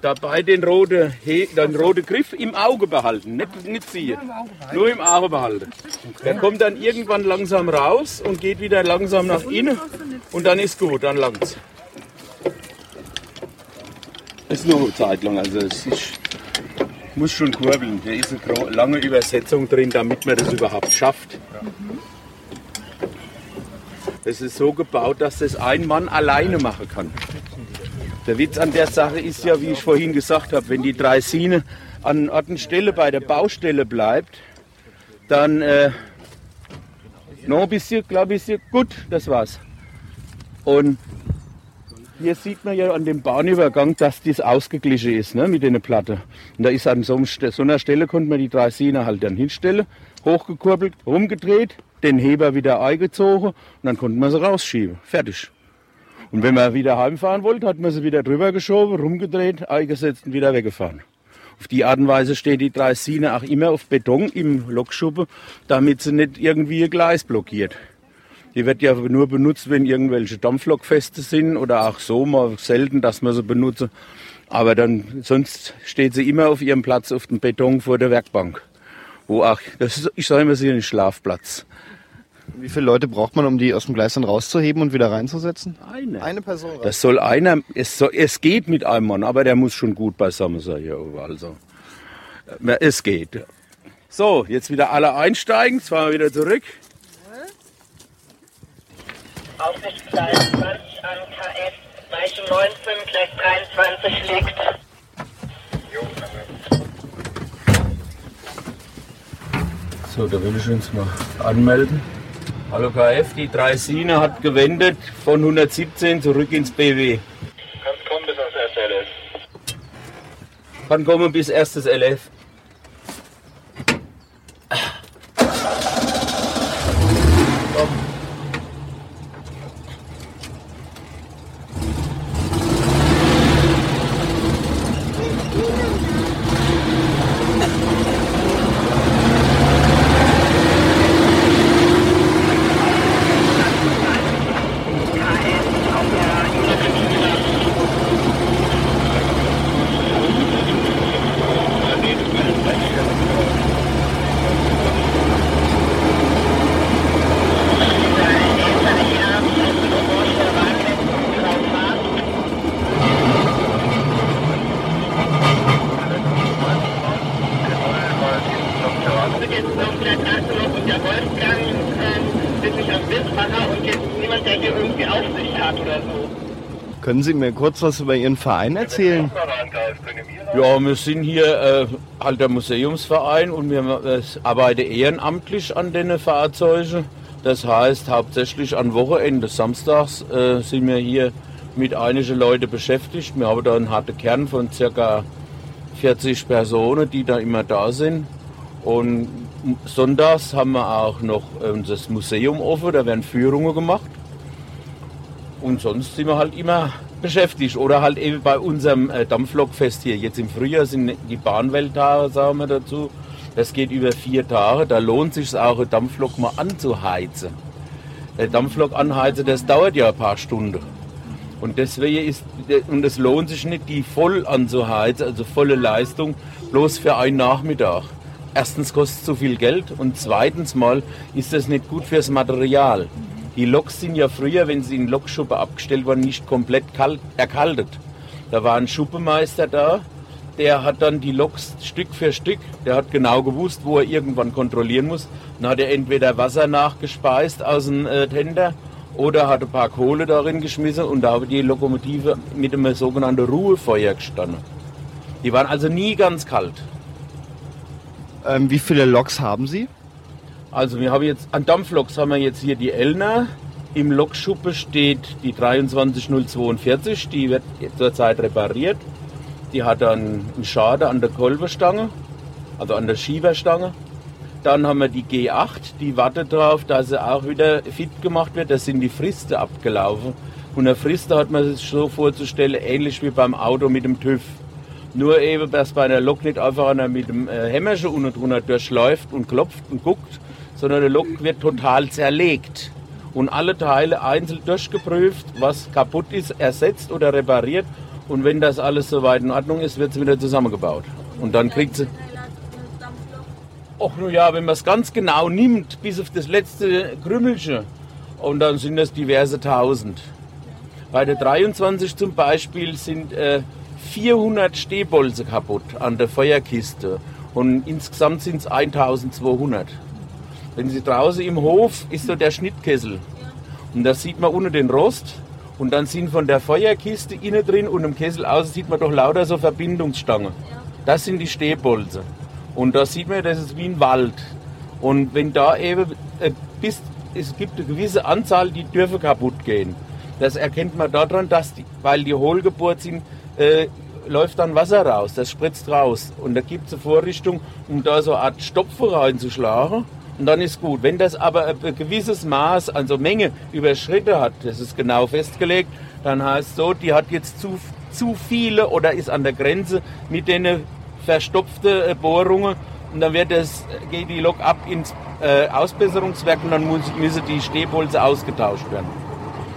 Dabei den roten, He den roten Griff im Auge behalten, nicht, nicht ziehen. Nur im Auge behalten. Der kommt dann irgendwann langsam raus und geht wieder langsam nach innen und dann ist gut, dann langt's. Ist nur eine Zeit lang, also es ist, muss schon kurbeln. Da ist eine lange Übersetzung drin, damit man das überhaupt schafft. Es ist so gebaut, dass das ein Mann alleine machen kann. Der Witz an der Sache ist ja, wie ich vorhin gesagt habe, wenn die Draisine an Ort und Stelle bei der Baustelle bleibt, dann äh, noch ein bisschen, glaube ich, gut, das war's. Und Hier sieht man ja an dem Bahnübergang, dass das ausgeglichen ist ne, mit den Platte. Und da ist an so, einer Stelle konnte man die drei Sehne halt dann hinstellen, hochgekurbelt, rumgedreht, den Heber wieder eingezogen und dann konnte man sie rausschieben. Fertig. Und wenn man wieder heimfahren wollte, hat man sie wieder drüber geschoben, rumgedreht, eingesetzt und wieder weggefahren. Auf die Art und Weise steht die Dreisine auch immer auf Beton im Lokschuppe, damit sie nicht irgendwie ihr Gleis blockiert. Die wird ja nur benutzt, wenn irgendwelche Dampflokfeste sind oder auch so mal selten, dass man sie benutze. Aber dann, sonst steht sie immer auf ihrem Platz auf dem Beton vor der Werkbank. Wo auch, das ist, ich sage immer, sie ist ein Schlafplatz. Wie viele Leute braucht man, um die aus dem Gleis dann rauszuheben und wieder reinzusetzen? Eine. Eine Person. Das soll einer, es, soll, es geht mit einem Mann, aber der muss schon gut beisammen sein hier oben. Also, es geht. So, jetzt wieder alle einsteigen, jetzt fahren wir wieder zurück. Aufsichtsgleis 20 an KS, Weiche 19, Gleis 23 liegt. So, da will ich uns mal anmelden. Hallo KF, die Dreisine hat gewendet von 117 zurück ins BW. Kannst kommen bis ans erste LS. Kann kommen bis erstes LF. Jetzt noch der Tassel und der Wolfgang ähm, sind nicht am Wildmacher und jetzt niemand, der hier irgendwie Aufsicht hat oder so. Können Sie mir kurz was über Ihren Verein erzählen? Ja, wir sind hier äh, halt der Museumsverein und wir äh, arbeiten ehrenamtlich an den Fahrzeugen. Das heißt, hauptsächlich an Wochenende, samstags äh, sind wir hier mit einigen Leuten beschäftigt. Wir haben da einen harten Kern von circa 40 Personen, die da immer da sind. Und sonntags haben wir auch noch äh, das Museum offen, da werden Führungen gemacht. Und sonst sind wir halt immer beschäftigt. Oder halt eben bei unserem äh, Dampflokfest hier. Jetzt im Frühjahr sind die Bahnwelttage, sagen wir dazu. Das geht über vier Tage. Da lohnt sich auch, eine Dampflok mal anzuheizen. Eine Dampflok anheizen, das dauert ja ein paar Stunden. Und deswegen ist, und es lohnt sich nicht, die voll anzuheizen, also volle Leistung, bloß für einen Nachmittag. Erstens kostet es zu viel Geld und zweitens mal ist das nicht gut fürs Material. Die Loks sind ja früher, wenn sie in Lokschuppe abgestellt waren, nicht komplett kalt, erkaltet. Da war ein Schuppemeister da, der hat dann die Loks Stück für Stück, der hat genau gewusst, wo er irgendwann kontrollieren muss. Dann hat er entweder Wasser nachgespeist aus dem äh, Tender oder hat ein paar Kohle darin geschmissen und da habe die Lokomotive mit einem sogenannten Ruhefeuer gestanden. Die waren also nie ganz kalt. Ähm, wie viele Loks haben Sie? Also wir haben jetzt, an Dampfloks haben wir jetzt hier die Elner. Im Lokschuppe steht die 23042, die wird zurzeit repariert. Die hat dann einen Schaden an der Kolbenstange, also an der Schieberstange. Dann haben wir die G8, die wartet darauf, dass sie auch wieder fit gemacht wird. Da sind die Fristen abgelaufen. Und eine Friste hat man sich so vorzustellen, ähnlich wie beim Auto mit dem TÜV. Nur eben, dass bei einer Lok nicht einfach einer mit dem äh, Hämmerchen unten drunter durchläuft und klopft und guckt, sondern die Lok wird total zerlegt. Und alle Teile einzeln durchgeprüft, was kaputt ist, ersetzt oder repariert. Und wenn das alles soweit in Ordnung ist, wird sie wieder zusammengebaut. Und dann kriegt sie. Och, nun ja, wenn man es ganz genau nimmt, bis auf das letzte Krümmelchen, und dann sind das diverse Tausend. Bei der 23 zum Beispiel sind äh, 400 Stehbolze kaputt an der Feuerkiste und insgesamt sind es 1200. Wenn Sie draußen im Hof ist so der Schnittkessel und da sieht man unten den Rost und dann sind von der Feuerkiste innen drin und im Kessel außen sieht man doch lauter so Verbindungsstangen. Das sind die Stehbolze. Und da sieht man, das ist wie ein Wald. Und wenn da eben äh, bis, es gibt eine gewisse Anzahl, die dürfen kaputt gehen. Das erkennt man daran, dass die, weil die hohlgebohrt sind, äh, läuft dann Wasser raus, das spritzt raus. Und da gibt es eine Vorrichtung, um da so eine Art Stopfen reinzuschlagen. Und dann ist gut. Wenn das aber ein gewisses Maß, also Menge überschritten hat, das ist genau festgelegt, dann heißt so, die hat jetzt zu, zu viele oder ist an der Grenze mit den verstopften äh, Bohrungen. Und dann wird das, geht die Lok ab ins äh, Ausbesserungswerk und dann muss, müssen die Stehbolze ausgetauscht werden.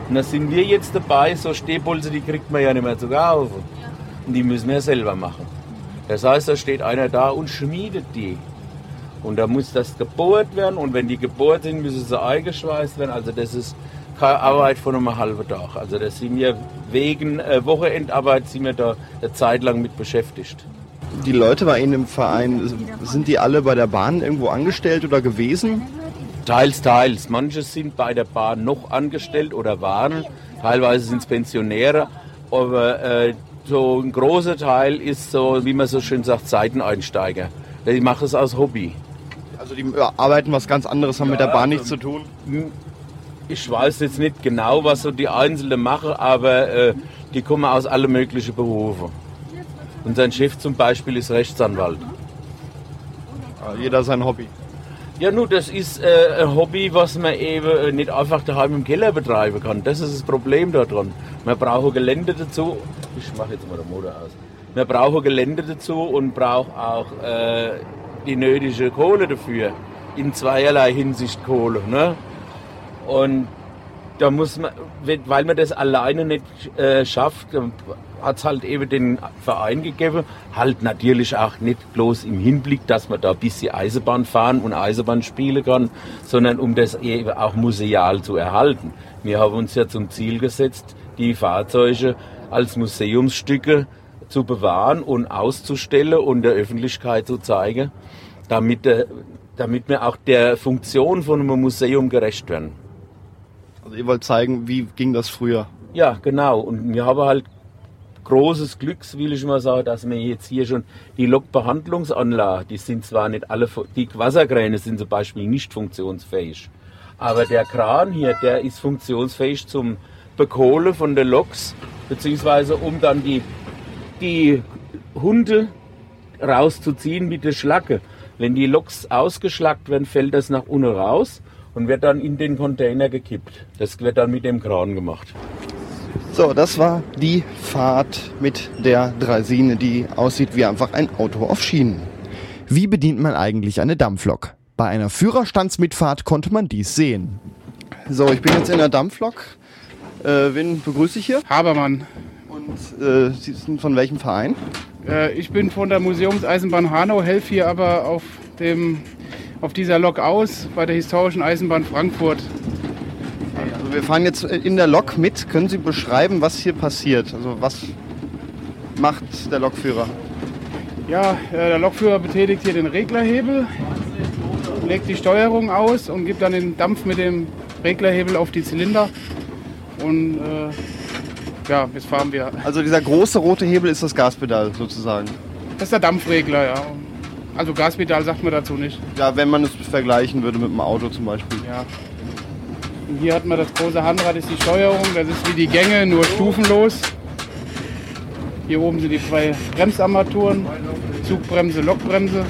Und da sind wir jetzt dabei, so Stehbolze, die kriegt man ja nicht mehr zu kaufen. Und die müssen wir selber machen. Das heißt, da steht einer da und schmiedet die. Und da muss das gebohrt werden und wenn die gebohrt sind, müssen sie eingeschweißt werden. Also das ist keine Arbeit von einem halben Tag. Also das sind wir wegen äh, Wochenendarbeit sind wir da eine Zeit lang mit beschäftigt. Die Leute bei Ihnen im Verein, sind die alle bei der Bahn irgendwo angestellt oder gewesen? Teils, teils. Manche sind bei der Bahn noch angestellt oder waren. Teilweise sind es Pensionäre. Aber äh, so ein großer Teil ist so, wie man so schön sagt, Seiteneinsteiger. Die machen es aus Hobby. Also die arbeiten was ganz anderes, haben mit der Bahn nichts zu tun? Ich weiß jetzt nicht genau, was so die Einzelnen machen, aber äh, die kommen aus allen möglichen Berufen. Und sein Chef zum Beispiel ist Rechtsanwalt. Jeder sein Hobby. Ja, nun, das ist äh, ein Hobby, was man eben äh, nicht einfach daheim im Keller betreiben kann. Das ist das Problem daran. Man braucht Gelände dazu. Ich mache jetzt mal den Motor aus. Man braucht Gelände dazu und braucht auch äh, die nötige Kohle dafür. In zweierlei Hinsicht Kohle. Ne? Und da muss man, weil man das alleine nicht äh, schafft, hat es halt eben den Verein gegeben. Halt natürlich auch nicht bloß im Hinblick, dass man da ein bisschen Eisenbahn fahren und Eisenbahn spielen kann, sondern um das eben auch museal zu erhalten. Wir haben uns ja zum Ziel gesetzt, die Fahrzeuge als Museumsstücke zu bewahren und auszustellen und der Öffentlichkeit zu zeigen, damit, äh, damit wir auch der Funktion von einem Museum gerecht werden. Also ihr wollt zeigen, wie ging das früher? Ja, genau. Und wir haben halt großes Glück, will ich mal sagen, dass wir jetzt hier schon die Lokbehandlungsanlagen, die sind zwar nicht alle, die Wasserkräne sind zum Beispiel nicht funktionsfähig, aber der Kran hier, der ist funktionsfähig zum Bekohlen von den Loks, beziehungsweise um dann die, die Hunde rauszuziehen mit der Schlacke. Wenn die Loks ausgeschlackt werden, fällt das nach unten raus und wird dann in den Container gekippt. Das wird dann mit dem Kran gemacht. So, das war die Fahrt mit der Draisine, die aussieht wie einfach ein Auto auf Schienen. Wie bedient man eigentlich eine Dampflok? Bei einer Führerstandsmitfahrt konnte man dies sehen. So, ich bin jetzt in der Dampflok. Äh, wen begrüße ich hier? Habermann. Und äh, Sie sind von welchem Verein? Äh, ich bin von der Museumseisenbahn Hanau, helfe hier aber auf, dem, auf dieser Lok aus bei der historischen Eisenbahn Frankfurt. Also wir fahren jetzt in der Lok mit. Können Sie beschreiben, was hier passiert? Also was macht der Lokführer? Ja, äh, der Lokführer betätigt hier den Reglerhebel, legt die Steuerung aus und gibt dann den Dampf mit dem Reglerhebel auf die Zylinder. Und äh, ja, jetzt fahren wir. Also dieser große rote Hebel ist das Gaspedal sozusagen. Das ist der Dampfregler, ja. Also Gaspedal sagt man dazu nicht. Ja, wenn man es vergleichen würde mit einem Auto zum Beispiel. Ja. Und hier hat man das große Handrad, ist die Steuerung. Das ist wie die Gänge, nur stufenlos. Hier oben sind die zwei Bremsarmaturen, Zugbremse, Lokbremse.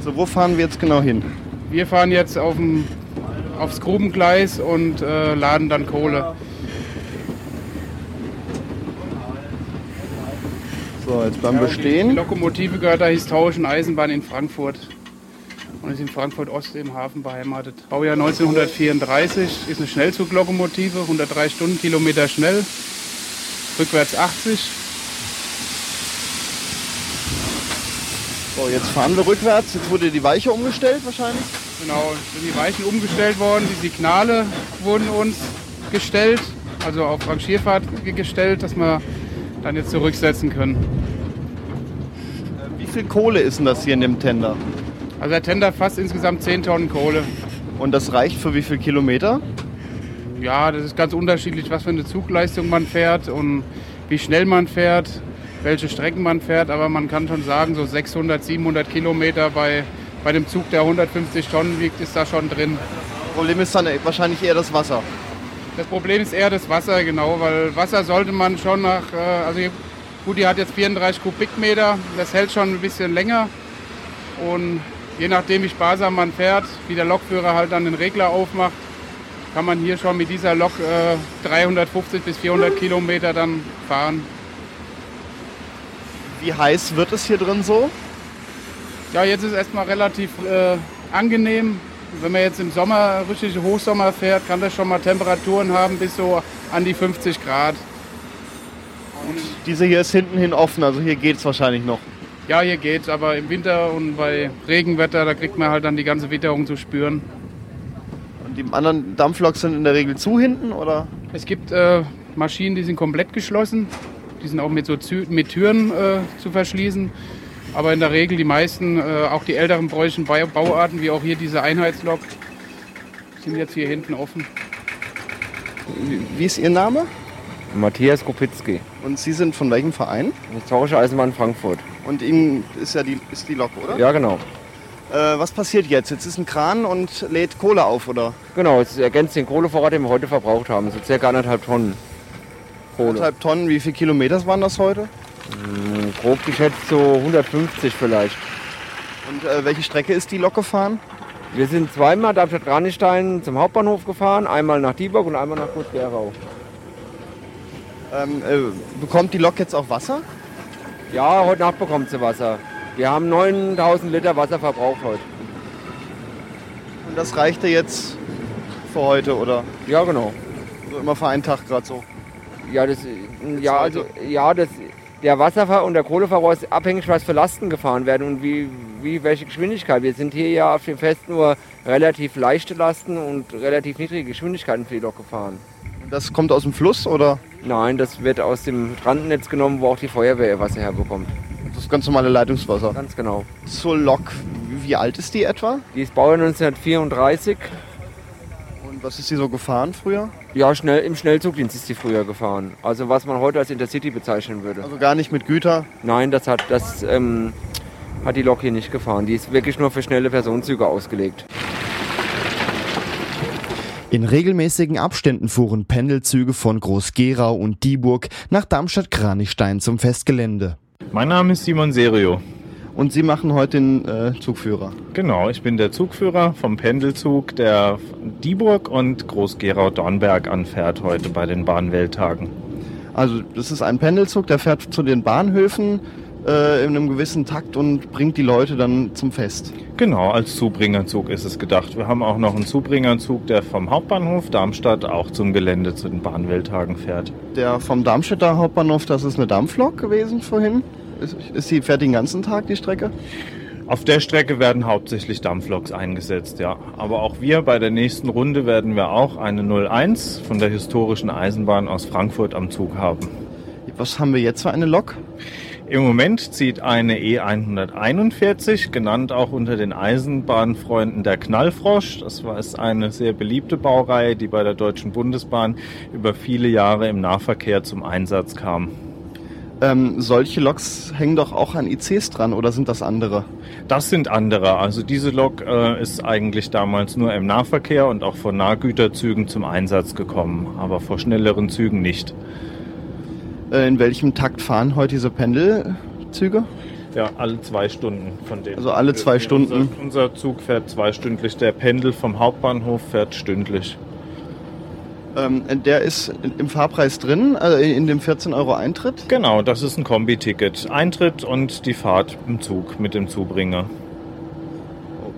So, wo fahren wir jetzt genau hin? wir fahren jetzt auf dem, aufs Grubengleis und äh, laden dann Kohle. So, jetzt beim Ja, Bestehen. Die Lokomotive gehört der historischen Eisenbahn in Frankfurt und ist in Frankfurt Ost im Hafen beheimatet. Baujahr 1934 ist eine Schnellzuglokomotive, 103 Stundenkilometer schnell, rückwärts 80. So, jetzt fahren wir rückwärts. Jetzt wurde die Weiche umgestellt wahrscheinlich. Genau, sind die Weichen umgestellt worden, die Signale wurden uns gestellt, also auf Rangierfahrt ge- gestellt, dass wir dann jetzt zurücksetzen können. Wie viel Kohle ist denn das hier in dem Tender? Also der Tender fasst insgesamt 10 Tonnen Kohle. Und das reicht für wie viel Kilometer? Ja, das ist ganz unterschiedlich, was für eine Zugleistung man fährt und wie schnell man fährt, welche Strecken man fährt. Aber man kann schon sagen, so 600, 700 Kilometer bei bei dem Zug, der 150 Tonnen wiegt, ist da schon drin. Problem ist dann wahrscheinlich eher das Wasser. Das Problem ist eher das Wasser, genau, weil Wasser sollte man schon nach, äh, also gut, die hat jetzt 34 Kubikmeter, das hält schon ein bisschen länger. Und je nachdem, wie sparsam man fährt, wie der Lokführer halt dann den Regler aufmacht, kann man hier schon mit dieser Lok äh, 350 bis 400 Kilometer dann fahren. Wie heiß wird es hier drin so? Ja, jetzt ist erstmal relativ äh, angenehm. Wenn man jetzt im Sommer, richtig Hochsommer fährt, kann das schon mal Temperaturen haben bis so an die 50 Grad. Und diese hier ist hinten hin offen, also hier geht es wahrscheinlich noch. Ja, hier geht's, aber im Winter und bei Regenwetter, da kriegt man halt dann die ganze Witterung zu spüren. Und die anderen Dampfloks sind in der Regel zu hinten, oder? Es gibt äh, Maschinen, die sind komplett geschlossen. Die sind auch mit, so Zü mit Türen äh, zu verschließen. Aber in der Regel die meisten, äh, auch die älteren preußischen Bauarten, wie auch hier diese Einheitslok, sind jetzt hier hinten offen. Wie ist Ihr Name? Matthias Kopitzky. Und Sie sind von welchem Verein? Historische Eisenbahn Frankfurt. Und Ihnen ist ja die, ist die Lok, oder? Ja, genau. Äh, was passiert jetzt? Jetzt ist ein Kran und lädt Kohle auf, oder? Genau, es ergänzt den Kohlevorrat, den wir heute verbraucht haben. So circa anderthalb Tonnen Kohle. Anderthalb Tonnen, wie viele Kilometer waren das heute? Hm, grob geschätzt so 150 vielleicht. Und äh, welche Strecke ist die Lok gefahren? Wir sind zweimal Darmstadt-Kranichstein zum Hauptbahnhof gefahren, einmal nach Dieburg und einmal nach Gut-Gerau. Ähm, äh, bekommt die Lok jetzt auch Wasser? Ja, heute Nacht bekommt sie Wasser. Wir haben 9000 Liter Wasser verbraucht heute. Und das reichte jetzt für heute, oder? Ja, genau. Also immer für einen Tag gerade so. Ja, das, ja, also, ja, das, der Wasserfahr- und der Kohleverbrauch ist abhängig, was für Lasten gefahren werden und wie, wie welche Geschwindigkeit. Wir sind hier ja auf dem Fest nur relativ leichte Lasten und relativ niedrige Geschwindigkeiten für die Lok gefahren. Das kommt aus dem Fluss, oder? Nein, das wird aus dem Strandnetz genommen, wo auch die Feuerwehr ihr Wasser herbekommt. Das ist ganz normale Leitungswasser. Ganz genau. Zur Lok, wie alt ist die etwa? Die ist Baujahr 1934. Und was ist die so gefahren früher? Ja, schnell, im Schnellzugdienst ist die früher gefahren. Also was man heute als Intercity bezeichnen würde. Also gar nicht mit Güter? Nein, das hat, das, ähm, hat die Lok hier nicht gefahren. Die ist wirklich nur für schnelle Personenzüge ausgelegt. In regelmäßigen Abständen fuhren Pendelzüge von Groß-Gerau und Dieburg nach Darmstadt-Kranichstein zum Festgelände. Mein Name ist Simon Serio. Und Sie machen heute den äh, Zugführer? Genau, ich bin der Zugführer vom Pendelzug, der Dieburg und Groß-Gerau-Dornberg anfährt heute bei den Bahnwelttagen. Also das ist ein Pendelzug, der fährt zu den Bahnhöfen äh, in einem gewissen Takt und bringt die Leute dann zum Fest. Genau, als Zubringerzug ist es gedacht. Wir haben auch noch einen Zubringerzug, der vom Hauptbahnhof Darmstadt auch zum Gelände zu den Bahnwelttagen fährt. Der vom Darmstädter Hauptbahnhof, das ist eine Dampflok gewesen vorhin. Ist, ist die fährt den ganzen Tag die Strecke? Auf der Strecke werden hauptsächlich Dampfloks eingesetzt, ja. Aber auch wir bei der nächsten Runde werden wir auch eine 01 von der historischen Eisenbahn aus Frankfurt am Zug haben. Was haben wir jetzt für eine Lok? Im Moment zieht eine E141, genannt auch unter den Eisenbahnfreunden der Knallfrosch. Das war ist eine sehr beliebte Baureihe, die bei der Deutschen Bundesbahn über viele Jahre im Nahverkehr zum Einsatz kam. Ähm, solche Loks hängen doch auch an ICs dran oder sind das andere? Das sind andere. Also diese Lok äh, ist eigentlich damals nur im Nahverkehr und auch vor Nahgüterzügen zum Einsatz gekommen, aber vor schnelleren Zügen nicht. Äh, in welchem Takt fahren heute diese Pendelzüge? Ja, alle zwei Stunden von denen. Also alle zwei Stunden? Unser, unser Zug fährt zweistündlich. Der Pendel vom Hauptbahnhof fährt stündlich. Ähm, der ist im Fahrpreis drin, also in dem 14 Euro Eintritt? Genau, das ist ein Kombi-Ticket. Eintritt und die Fahrt im Zug mit dem Zubringer.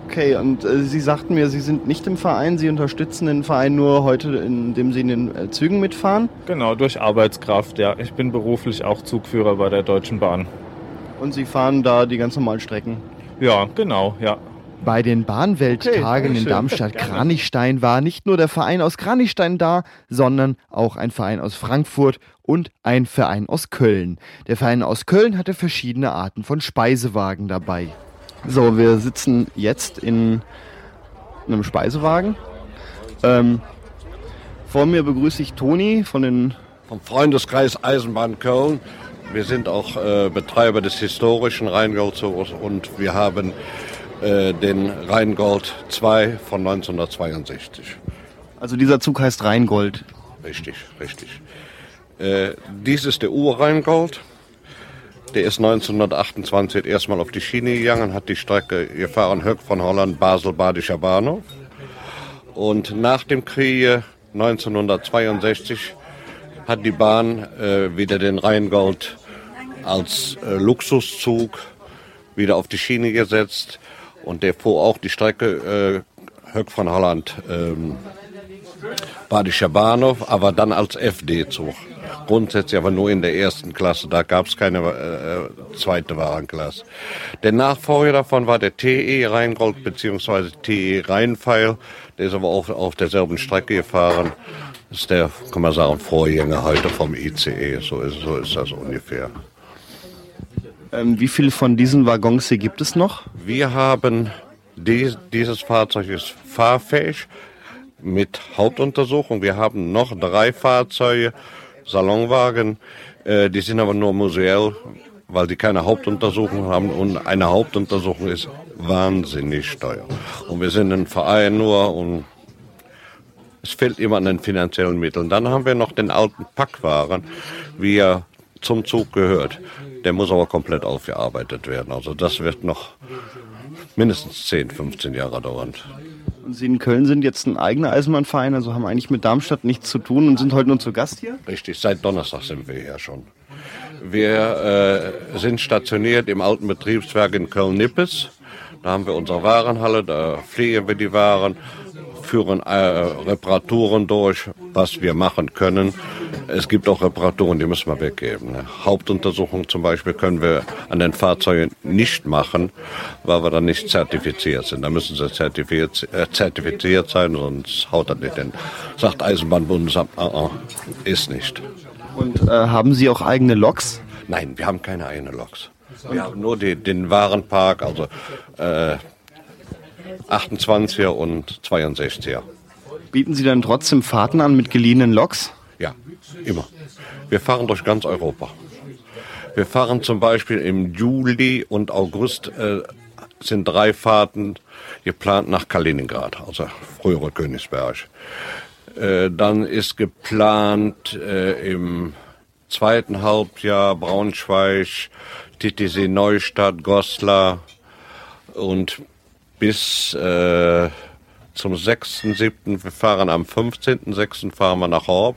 Okay, und äh, Sie sagten mir, Sie sind nicht im Verein, Sie unterstützen den Verein nur heute, indem Sie in den äh, Zügen mitfahren? Genau, durch Arbeitskraft, ja. Ich bin beruflich auch Zugführer bei der Deutschen Bahn. Und Sie fahren da die ganz normalen Strecken? Ja, genau, ja. Bei den Bahnwelttagen Okay, in schön. Darmstadt-Kranichstein war nicht nur der Verein aus Kranichstein da, sondern auch ein Verein aus Frankfurt und ein Verein aus Köln. Der Verein aus Köln hatte verschiedene Arten von Speisewagen dabei. So, wir sitzen jetzt in einem Speisewagen. Ähm, vor mir begrüße ich Toni von den vom Freundeskreis Eisenbahn Köln. Wir sind auch äh, Betreiber des historischen Rheingauzogs und wir haben äh, den Rheingold 2 von 1962. Also dieser Zug heißt Rheingold. Richtig, richtig. Äh, dies ist der Ur-Rheingold. Der ist 1928 erstmal auf die Schiene gegangen, hat die Strecke gefahren, Höck von Holland, Basel, Badischer Bahnhof. Und nach dem Krieg 1962 hat die Bahn äh, wieder den Rheingold als äh, Luxuszug wieder auf die Schiene gesetzt. Und der fuhr auch die Strecke äh, Höck von Holland, ähm, Badischer Bahnhof, aber dann als FD-Zug. Grundsätzlich aber nur in der ersten Klasse, da gab es keine äh, zweite Warenklasse. Der Nachfolger davon war der TE Rheingold bzw. TE Rheinpfeil, der ist aber auch auf derselben Strecke gefahren. Das ist der, kann man sagen, Vorgänger heute vom ICE, so ist, so ist das ungefähr. Ähm, wie viele von diesen Waggons hier gibt es noch? Wir haben, die, dieses Fahrzeug ist fahrfähig mit Hauptuntersuchung. Wir haben noch drei Fahrzeuge, Salonwagen, äh, die sind aber nur museell, weil die keine Hauptuntersuchung haben und eine Hauptuntersuchung ist wahnsinnig teuer. Und wir sind ein Verein nur und es fehlt immer an den finanziellen Mitteln. Dann haben wir noch den alten Packwaren, wie er zum Zug gehört. Der muss aber komplett aufgearbeitet werden. Also das wird noch mindestens 10, 15 Jahre dauern. Und Sie in Köln sind jetzt ein eigener Eisenbahnverein, also haben eigentlich mit Darmstadt nichts zu tun und sind heute nur zu Gast hier? Richtig, seit Donnerstag sind wir hier schon. Wir äh, sind stationiert im alten Betriebswerk in Köln-Nippes. Da haben wir unsere Warenhalle, da pflegen wir die Waren, führen äh, Reparaturen durch, was wir machen können. Es gibt auch Reparaturen, die müssen wir weggeben. Ne? Hauptuntersuchungen zum Beispiel können wir an den Fahrzeugen nicht machen, weil wir dann nicht zertifiziert sind. Da müssen sie zertifiziert, äh, zertifiziert sein, sonst haut das nicht hin. Sagt Eisenbahnbundesamt, uh -uh, ist nicht. Und äh, haben Sie auch eigene Loks? Nein, wir haben keine eigenen Loks. Wir haben nur die, den Warenpark, also äh, 28er und 62er. Bieten Sie dann trotzdem Fahrten an mit geliehenen Loks? Ja, immer. Wir fahren durch ganz Europa. Wir fahren zum Beispiel im Juli und August äh, sind drei Fahrten geplant nach Kaliningrad, also frühere Königsberg. Äh, dann ist geplant äh, im zweiten Halbjahr Braunschweig, Titisee Neustadt, Goslar und bis äh, zum 6.7. Wir fahren am 15.6. fahren wir nach Horb.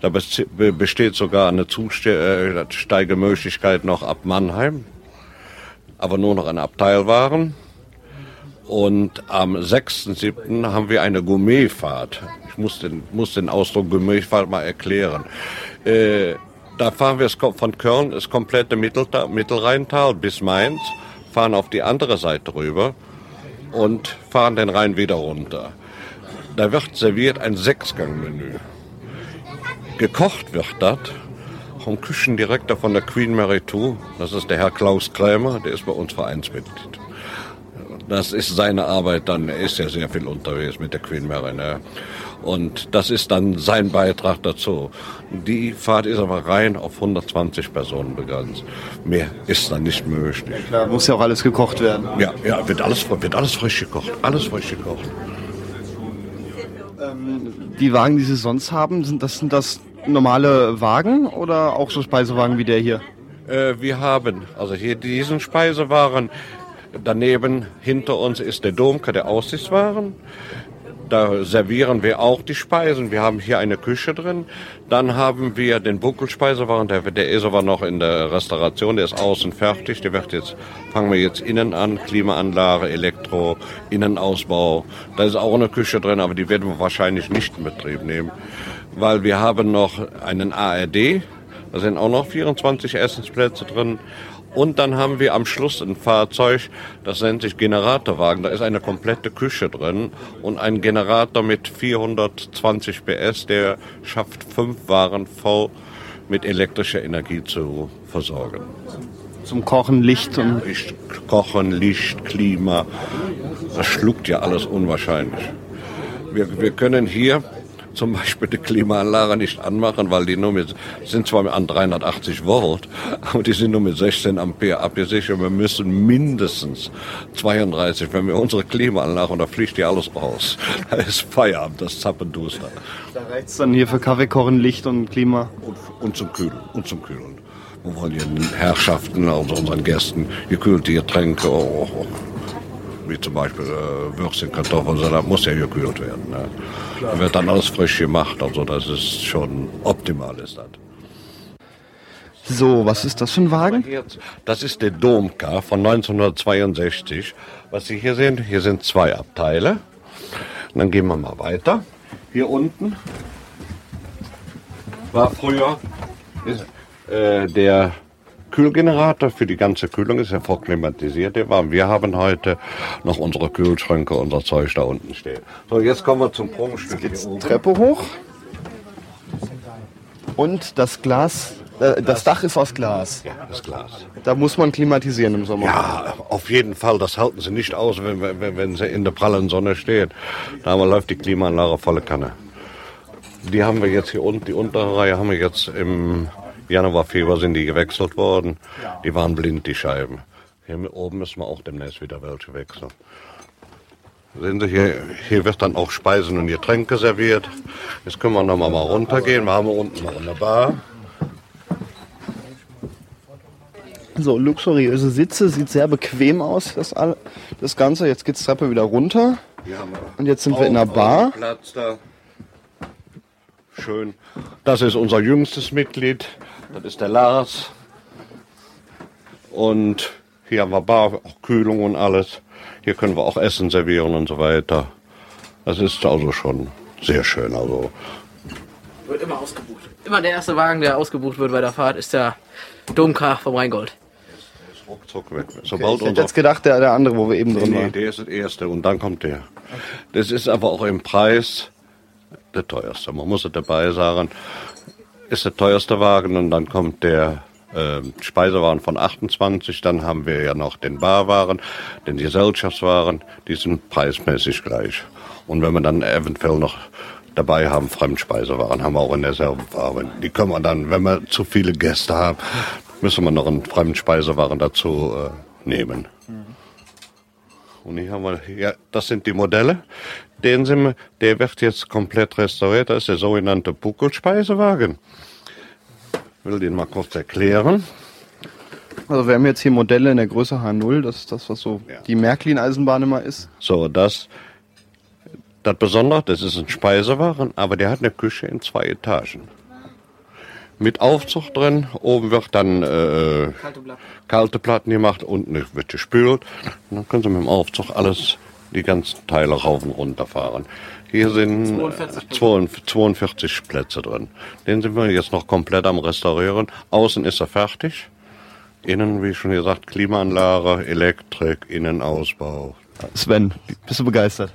Da besteht sogar eine Zusteigemöglichkeit noch ab Mannheim, aber nur noch eine Abteilwaren. Und am 6.7. haben wir eine Gourmetfahrt. Ich muss den, muss den Ausdruck Gourmetfahrt mal erklären. Äh, da fahren wir von Köln, das komplette Mittelrheintal bis Mainz, fahren auf die andere Seite rüber und fahren den Rhein wieder runter. Da wird serviert ein Sechsgangmenü. Gekocht wird das vom Küchendirektor von der Queen Mary 2. Das ist der Herr Klaus Krämer, der ist bei uns Vereinsmitglied. Das ist seine Arbeit dann, er ist ja sehr viel unterwegs mit der Queen Mary. Ne? Und das ist dann sein Beitrag dazu. Die Fahrt ist aber rein auf 120 Personen begrenzt. Mehr ist dann nicht möglich. Klar, muss ja auch alles gekocht werden. Ja, ja wird, alles, wird alles frisch gekocht. Alles frisch gekocht. Ähm, die Wagen, die Sie sonst haben, sind das, sind das normale Wagen oder auch so Speisewagen wie der hier? Äh, wir haben also hier diesen Speisewagen. Daneben hinter uns ist der Domke, der Aussichtswaren. Da servieren wir auch die Speisen. Wir haben hier eine Küche drin. Dann haben wir den Buckelspeisewagen, der, der ist aber noch in der Restauration, der ist außen fertig. Der wird jetzt, fangen wir jetzt innen an, Klimaanlage, Elektro, Innenausbau. Da ist auch eine Küche drin, aber die werden wir wahrscheinlich nicht in Betrieb nehmen. Weil wir haben noch einen ARD, da sind auch noch 24 Essensplätze drin. Und dann haben wir am Schluss ein Fahrzeug, das nennt sich Generatorwagen. Da ist eine komplette Küche drin und ein Generator mit 420 PS, der schafft fünf Waren voll mit elektrischer Energie zu versorgen. Zum Kochen, Licht und Licht, Kochen, Licht, Klima. Das schluckt ja alles unwahrscheinlich. Wir, wir können hier zum Beispiel die Klimaanlage nicht anmachen, weil die nur mit, sind zwar an 380 Volt, aber die sind nur mit 16 Ampere abgesichert. Wir müssen mindestens 32, wenn wir unsere Klimaanlage, und da fliegt die alles raus. Da ist Feierabend, das Zappenduster. Da reicht es dann hier für Kaffeekochen, Licht und Klima. Und, und zum Kühlen, und zum Kühlen. Wir wollen den Herrschaften, also unseren Gästen, gekühlte Getränke, oh, oh, wie zum Beispiel äh, Würstchen, Kartoffeln, so, das muss ja gekühlt werden. Ne? Da wird dann alles frisch gemacht, also das ist schon optimal ist das. So, was ist das für ein Wagen? Das ist der Domka von 1962. Was Sie hier sehen, hier sind zwei Abteile. Und dann gehen wir mal weiter. Hier unten war früher ist, äh, der Kühlgenerator für die ganze Kühlung ist ja vorklimatisiert. Der war. Wir haben heute noch unsere Kühlschränke, unser Zeug da unten stehen. So, jetzt kommen wir zum Prunkstück. Jetzt Treppe hoch. Und das Glas, äh, das Dach ist aus Glas. Ja, das Glas. Da muss man klimatisieren im Sommer. Ja, auf jeden Fall. Das halten sie nicht aus, wenn, wenn, wenn sie in der prallen Sonne steht. Da läuft die Klimaanlage volle Kanne. Die haben wir jetzt hier unten, die untere Reihe haben wir jetzt im Januar, Februar sind die gewechselt worden. Die waren blind, die Scheiben. Hier oben müssen wir auch demnächst wieder welche wechseln. Sehen Sie, hier, hier wird dann auch Speisen und Getränke serviert. Jetzt können wir noch mal runtergehen. Wir haben unten noch eine Bar. So, luxuriöse Sitze, sieht sehr bequem aus, das, all, das Ganze. Jetzt geht's Treppe wieder runter. Und jetzt sind wir in einer Bar. Platz da. Schön. Das ist unser jüngstes Mitglied. Das ist der Lars. Und hier haben wir Bar, auch Kühlung und alles. Hier können wir auch Essen servieren und so weiter. Das ist also schon sehr schön. Also Wird immer ausgebucht. Immer der erste Wagen, der ausgebucht wird bei der Fahrt, ist der Domkar vom Rheingold. ruckzuck weg. Okay, Sobald ich hätte jetzt gedacht, der, der andere, wo wir eben drin nee, waren. der ist das erste und dann kommt der. Das ist aber auch im Preis der teuerste. Man muss es dabei sagen. Ist der teuerste Wagen und dann kommt der äh, Speisewagen von 28. Dann haben wir ja noch den Barwaren, den Gesellschaftswaren. Die sind preismäßig gleich. Und wenn wir dann eventuell noch dabei haben, Fremdspeisewaren, haben wir auch in der Reserveware. Die können wir dann, wenn wir zu viele Gäste haben, müssen wir noch einen Fremdspeisewaren dazu äh, nehmen. Und hier haben wir, ja, das sind die Modelle. Den sind wir, der wird jetzt komplett restauriert. Das ist der sogenannte Buckelspeisewagen. Ich will den mal kurz erklären. Also wir haben jetzt hier Modelle in der Größe H0, das ist das, was so die Märklin-Eisenbahn immer ist. So, das, das Besondere, das ist ein Speisewagen, aber der hat eine Küche in zwei Etagen. Mit Aufzug drin, oben wird dann äh, Kalte Platten. kalte Platten gemacht, unten wird gespült. Und dann können Sie mit dem Aufzug alles, die ganzen Teile rauf und runter fahren. Hier sind 42 äh, 42 42 Plätze drin. Den sind wir jetzt noch komplett am Restaurieren. Außen ist er fertig. Innen, wie schon gesagt, Klimaanlage, Elektrik, Innenausbau. Sven, bist du begeistert?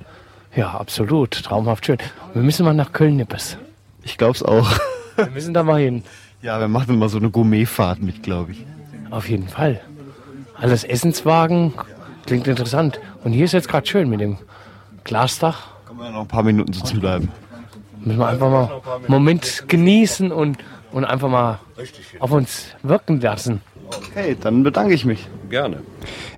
Ja, absolut. Traumhaft schön. Wir müssen mal nach Köln, Nippes. Ich glaub's auch. Wir müssen da mal hin. Ja, wir machen mal so eine Gourmetfahrt mit, glaube ich. Auf jeden Fall. Alles Essenswagen. Klingt interessant. Und hier ist jetzt gerade schön mit dem Glasdach. Können wir noch ein paar Minuten sitzen bleiben. Müssen wir einfach mal einen Moment genießen und, und einfach mal auf uns wirken lassen. Okay, dann bedanke ich mich. Gerne.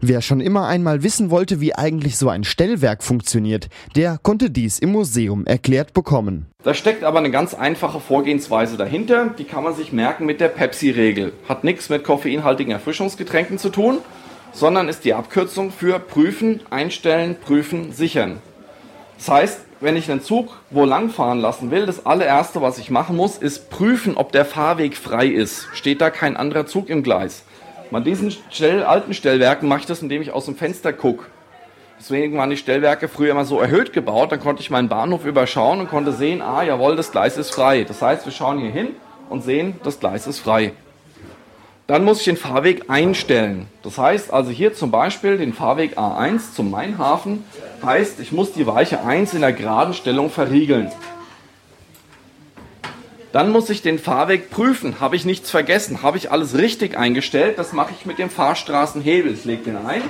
Wer schon immer einmal wissen wollte, wie eigentlich so ein Stellwerk funktioniert, der konnte dies im Museum erklärt bekommen. Da steckt aber eine ganz einfache Vorgehensweise dahinter. Die kann man sich merken mit der Pepsi-Regel. Hat nichts mit koffeinhaltigen Erfrischungsgetränken zu tun, sondern ist die Abkürzung für prüfen, einstellen, prüfen, sichern. Das heißt, wenn ich einen Zug wo lang fahren lassen will, das allererste, was ich machen muss, ist prüfen, ob der Fahrweg frei ist. Steht da kein anderer Zug im Gleis? Bei diesen Stell alten Stellwerken mache ich das, indem ich aus dem Fenster gucke. Deswegen waren die Stellwerke früher immer so erhöht gebaut. Dann konnte ich meinen Bahnhof überschauen und konnte sehen, ah, jawohl, das Gleis ist frei. Das heißt, wir schauen hier hin und sehen, das Gleis ist frei. Dann muss ich den Fahrweg einstellen. Das heißt also hier zum Beispiel den Fahrweg A1 zum Mainhafen. Heißt, ich muss die Weiche 1 in der geraden Stellung verriegeln. Dann muss ich den Fahrweg prüfen. Habe ich nichts vergessen? Habe ich alles richtig eingestellt? Das mache ich mit dem Fahrstraßenhebel. Ich lege den ein.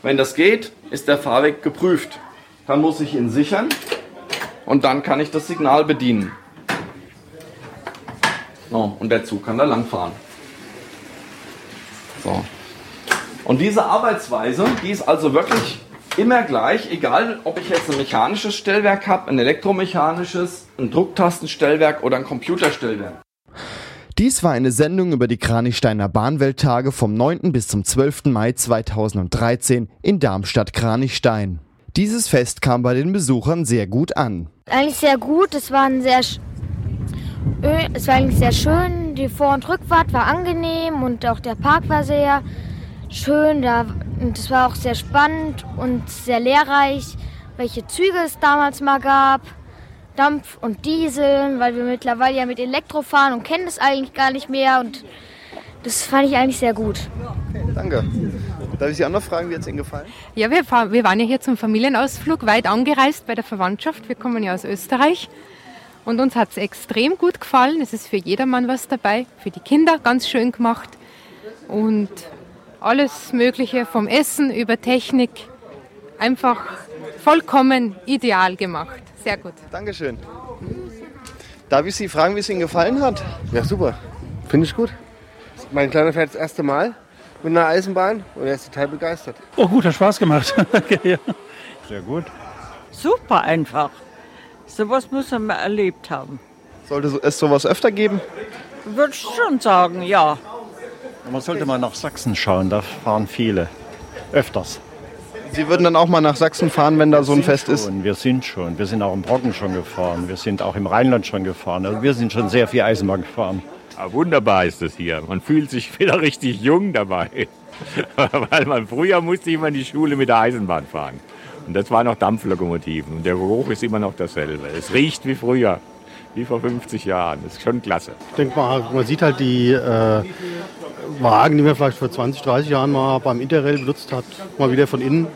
Wenn das geht, ist der Fahrweg geprüft. Dann muss ich ihn sichern. und dann kann ich das Signal bedienen. So, und der Zug kann da langfahren. So. Und diese Arbeitsweise, die ist also wirklich immer gleich, egal ob ich jetzt ein mechanisches Stellwerk habe, ein elektromechanisches, ein Drucktastenstellwerk oder ein Computerstellwerk. Dies war eine Sendung über die Kranichsteiner Bahnwelttage vom 9. bis zum 12. Mai 2013 in Darmstadt-Kranichstein. Dieses Fest kam bei den Besuchern sehr gut an. Eigentlich sehr gut. Es war, ein sehr, es war eigentlich sehr schön. Die Vor- und Rückfahrt war angenehm und auch der Park war sehr schön. Da, und es war auch sehr spannend und sehr lehrreich, welche Züge es damals mal gab. Dampf und Diesel, weil wir mittlerweile ja mit Elektro fahren und kennen das eigentlich gar nicht mehr. Und das fand ich eigentlich sehr gut. Danke. Darf ich Sie auch noch fragen, wie hat es Ihnen gefallen? Ja, wir, fahren, wir waren ja hier zum Familienausflug weit angereist bei der Verwandtschaft. Wir kommen ja aus Österreich. Und uns hat es extrem gut gefallen. Es ist für jedermann was dabei. Für die Kinder ganz schön gemacht. Und alles Mögliche vom Essen über Technik. Einfach vollkommen ideal gemacht. Sehr gut. Dankeschön. Darf ich Sie fragen, wie es Ihnen gefallen hat? Ja, super. Finde ich gut. Mein Kleiner fährt das erste Mal mit einer Eisenbahn und er ist total begeistert. Oh gut, hat Spaß gemacht. ja. Sehr gut. Super einfach. Sowas muss man mal erlebt haben. Sollte es sowas öfter geben? Würde ich schon sagen, ja. Man sollte mal nach Sachsen schauen, da fahren viele. Öfters. Sie würden dann auch mal nach Sachsen fahren, wenn da so ein Fest schon, ist? Wir sind schon. Wir sind auch im Brocken schon gefahren. Wir sind auch im Rheinland schon gefahren. Also wir sind schon sehr viel Eisenbahn gefahren. Ja, wunderbar ist es hier. Man fühlt sich wieder richtig jung dabei. Weil man früher musste immer in die Schule mit der Eisenbahn fahren. Und das waren noch Dampflokomotiven. Und der Geruch ist immer noch dasselbe. Es riecht wie früher, wie vor 50 Jahren. Das ist schon klasse. Ich denke mal, man sieht halt die äh, Wagen, die man vielleicht vor 20, 30 Jahren mal beim Interrail benutzt hat, mal wieder von innen.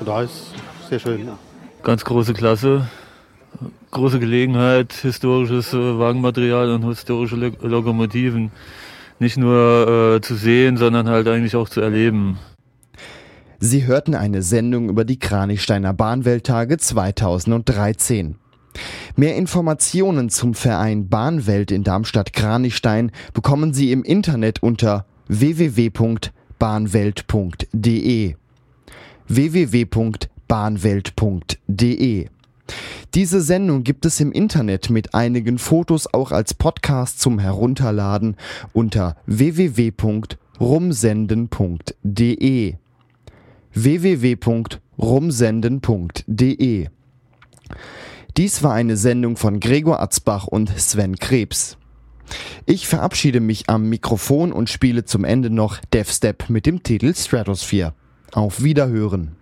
Und da ist sehr schön. Ganz große Klasse. Große Gelegenheit, historisches äh, Wagenmaterial und historische Lo Lokomotiven nicht nur äh, zu sehen, sondern halt eigentlich auch zu erleben. Sie hörten eine Sendung über die Kranichsteiner Bahnwelttage 2013. Mehr Informationen zum Verein Bahnwelt in Darmstadt-Kranichstein bekommen Sie im Internet unter www.bahnwelt.de www.bahnwelt.de diese Sendung gibt es im Internet mit einigen Fotos auch als Podcast zum Herunterladen unter www.rumsenden.de www.rumsenden.de Dies war eine Sendung von Gregor Atzbach und Sven Krebs. Ich verabschiede mich am Mikrofon und spiele zum Ende noch Death Step mit dem Titel Stratosphere. Auf Wiederhören.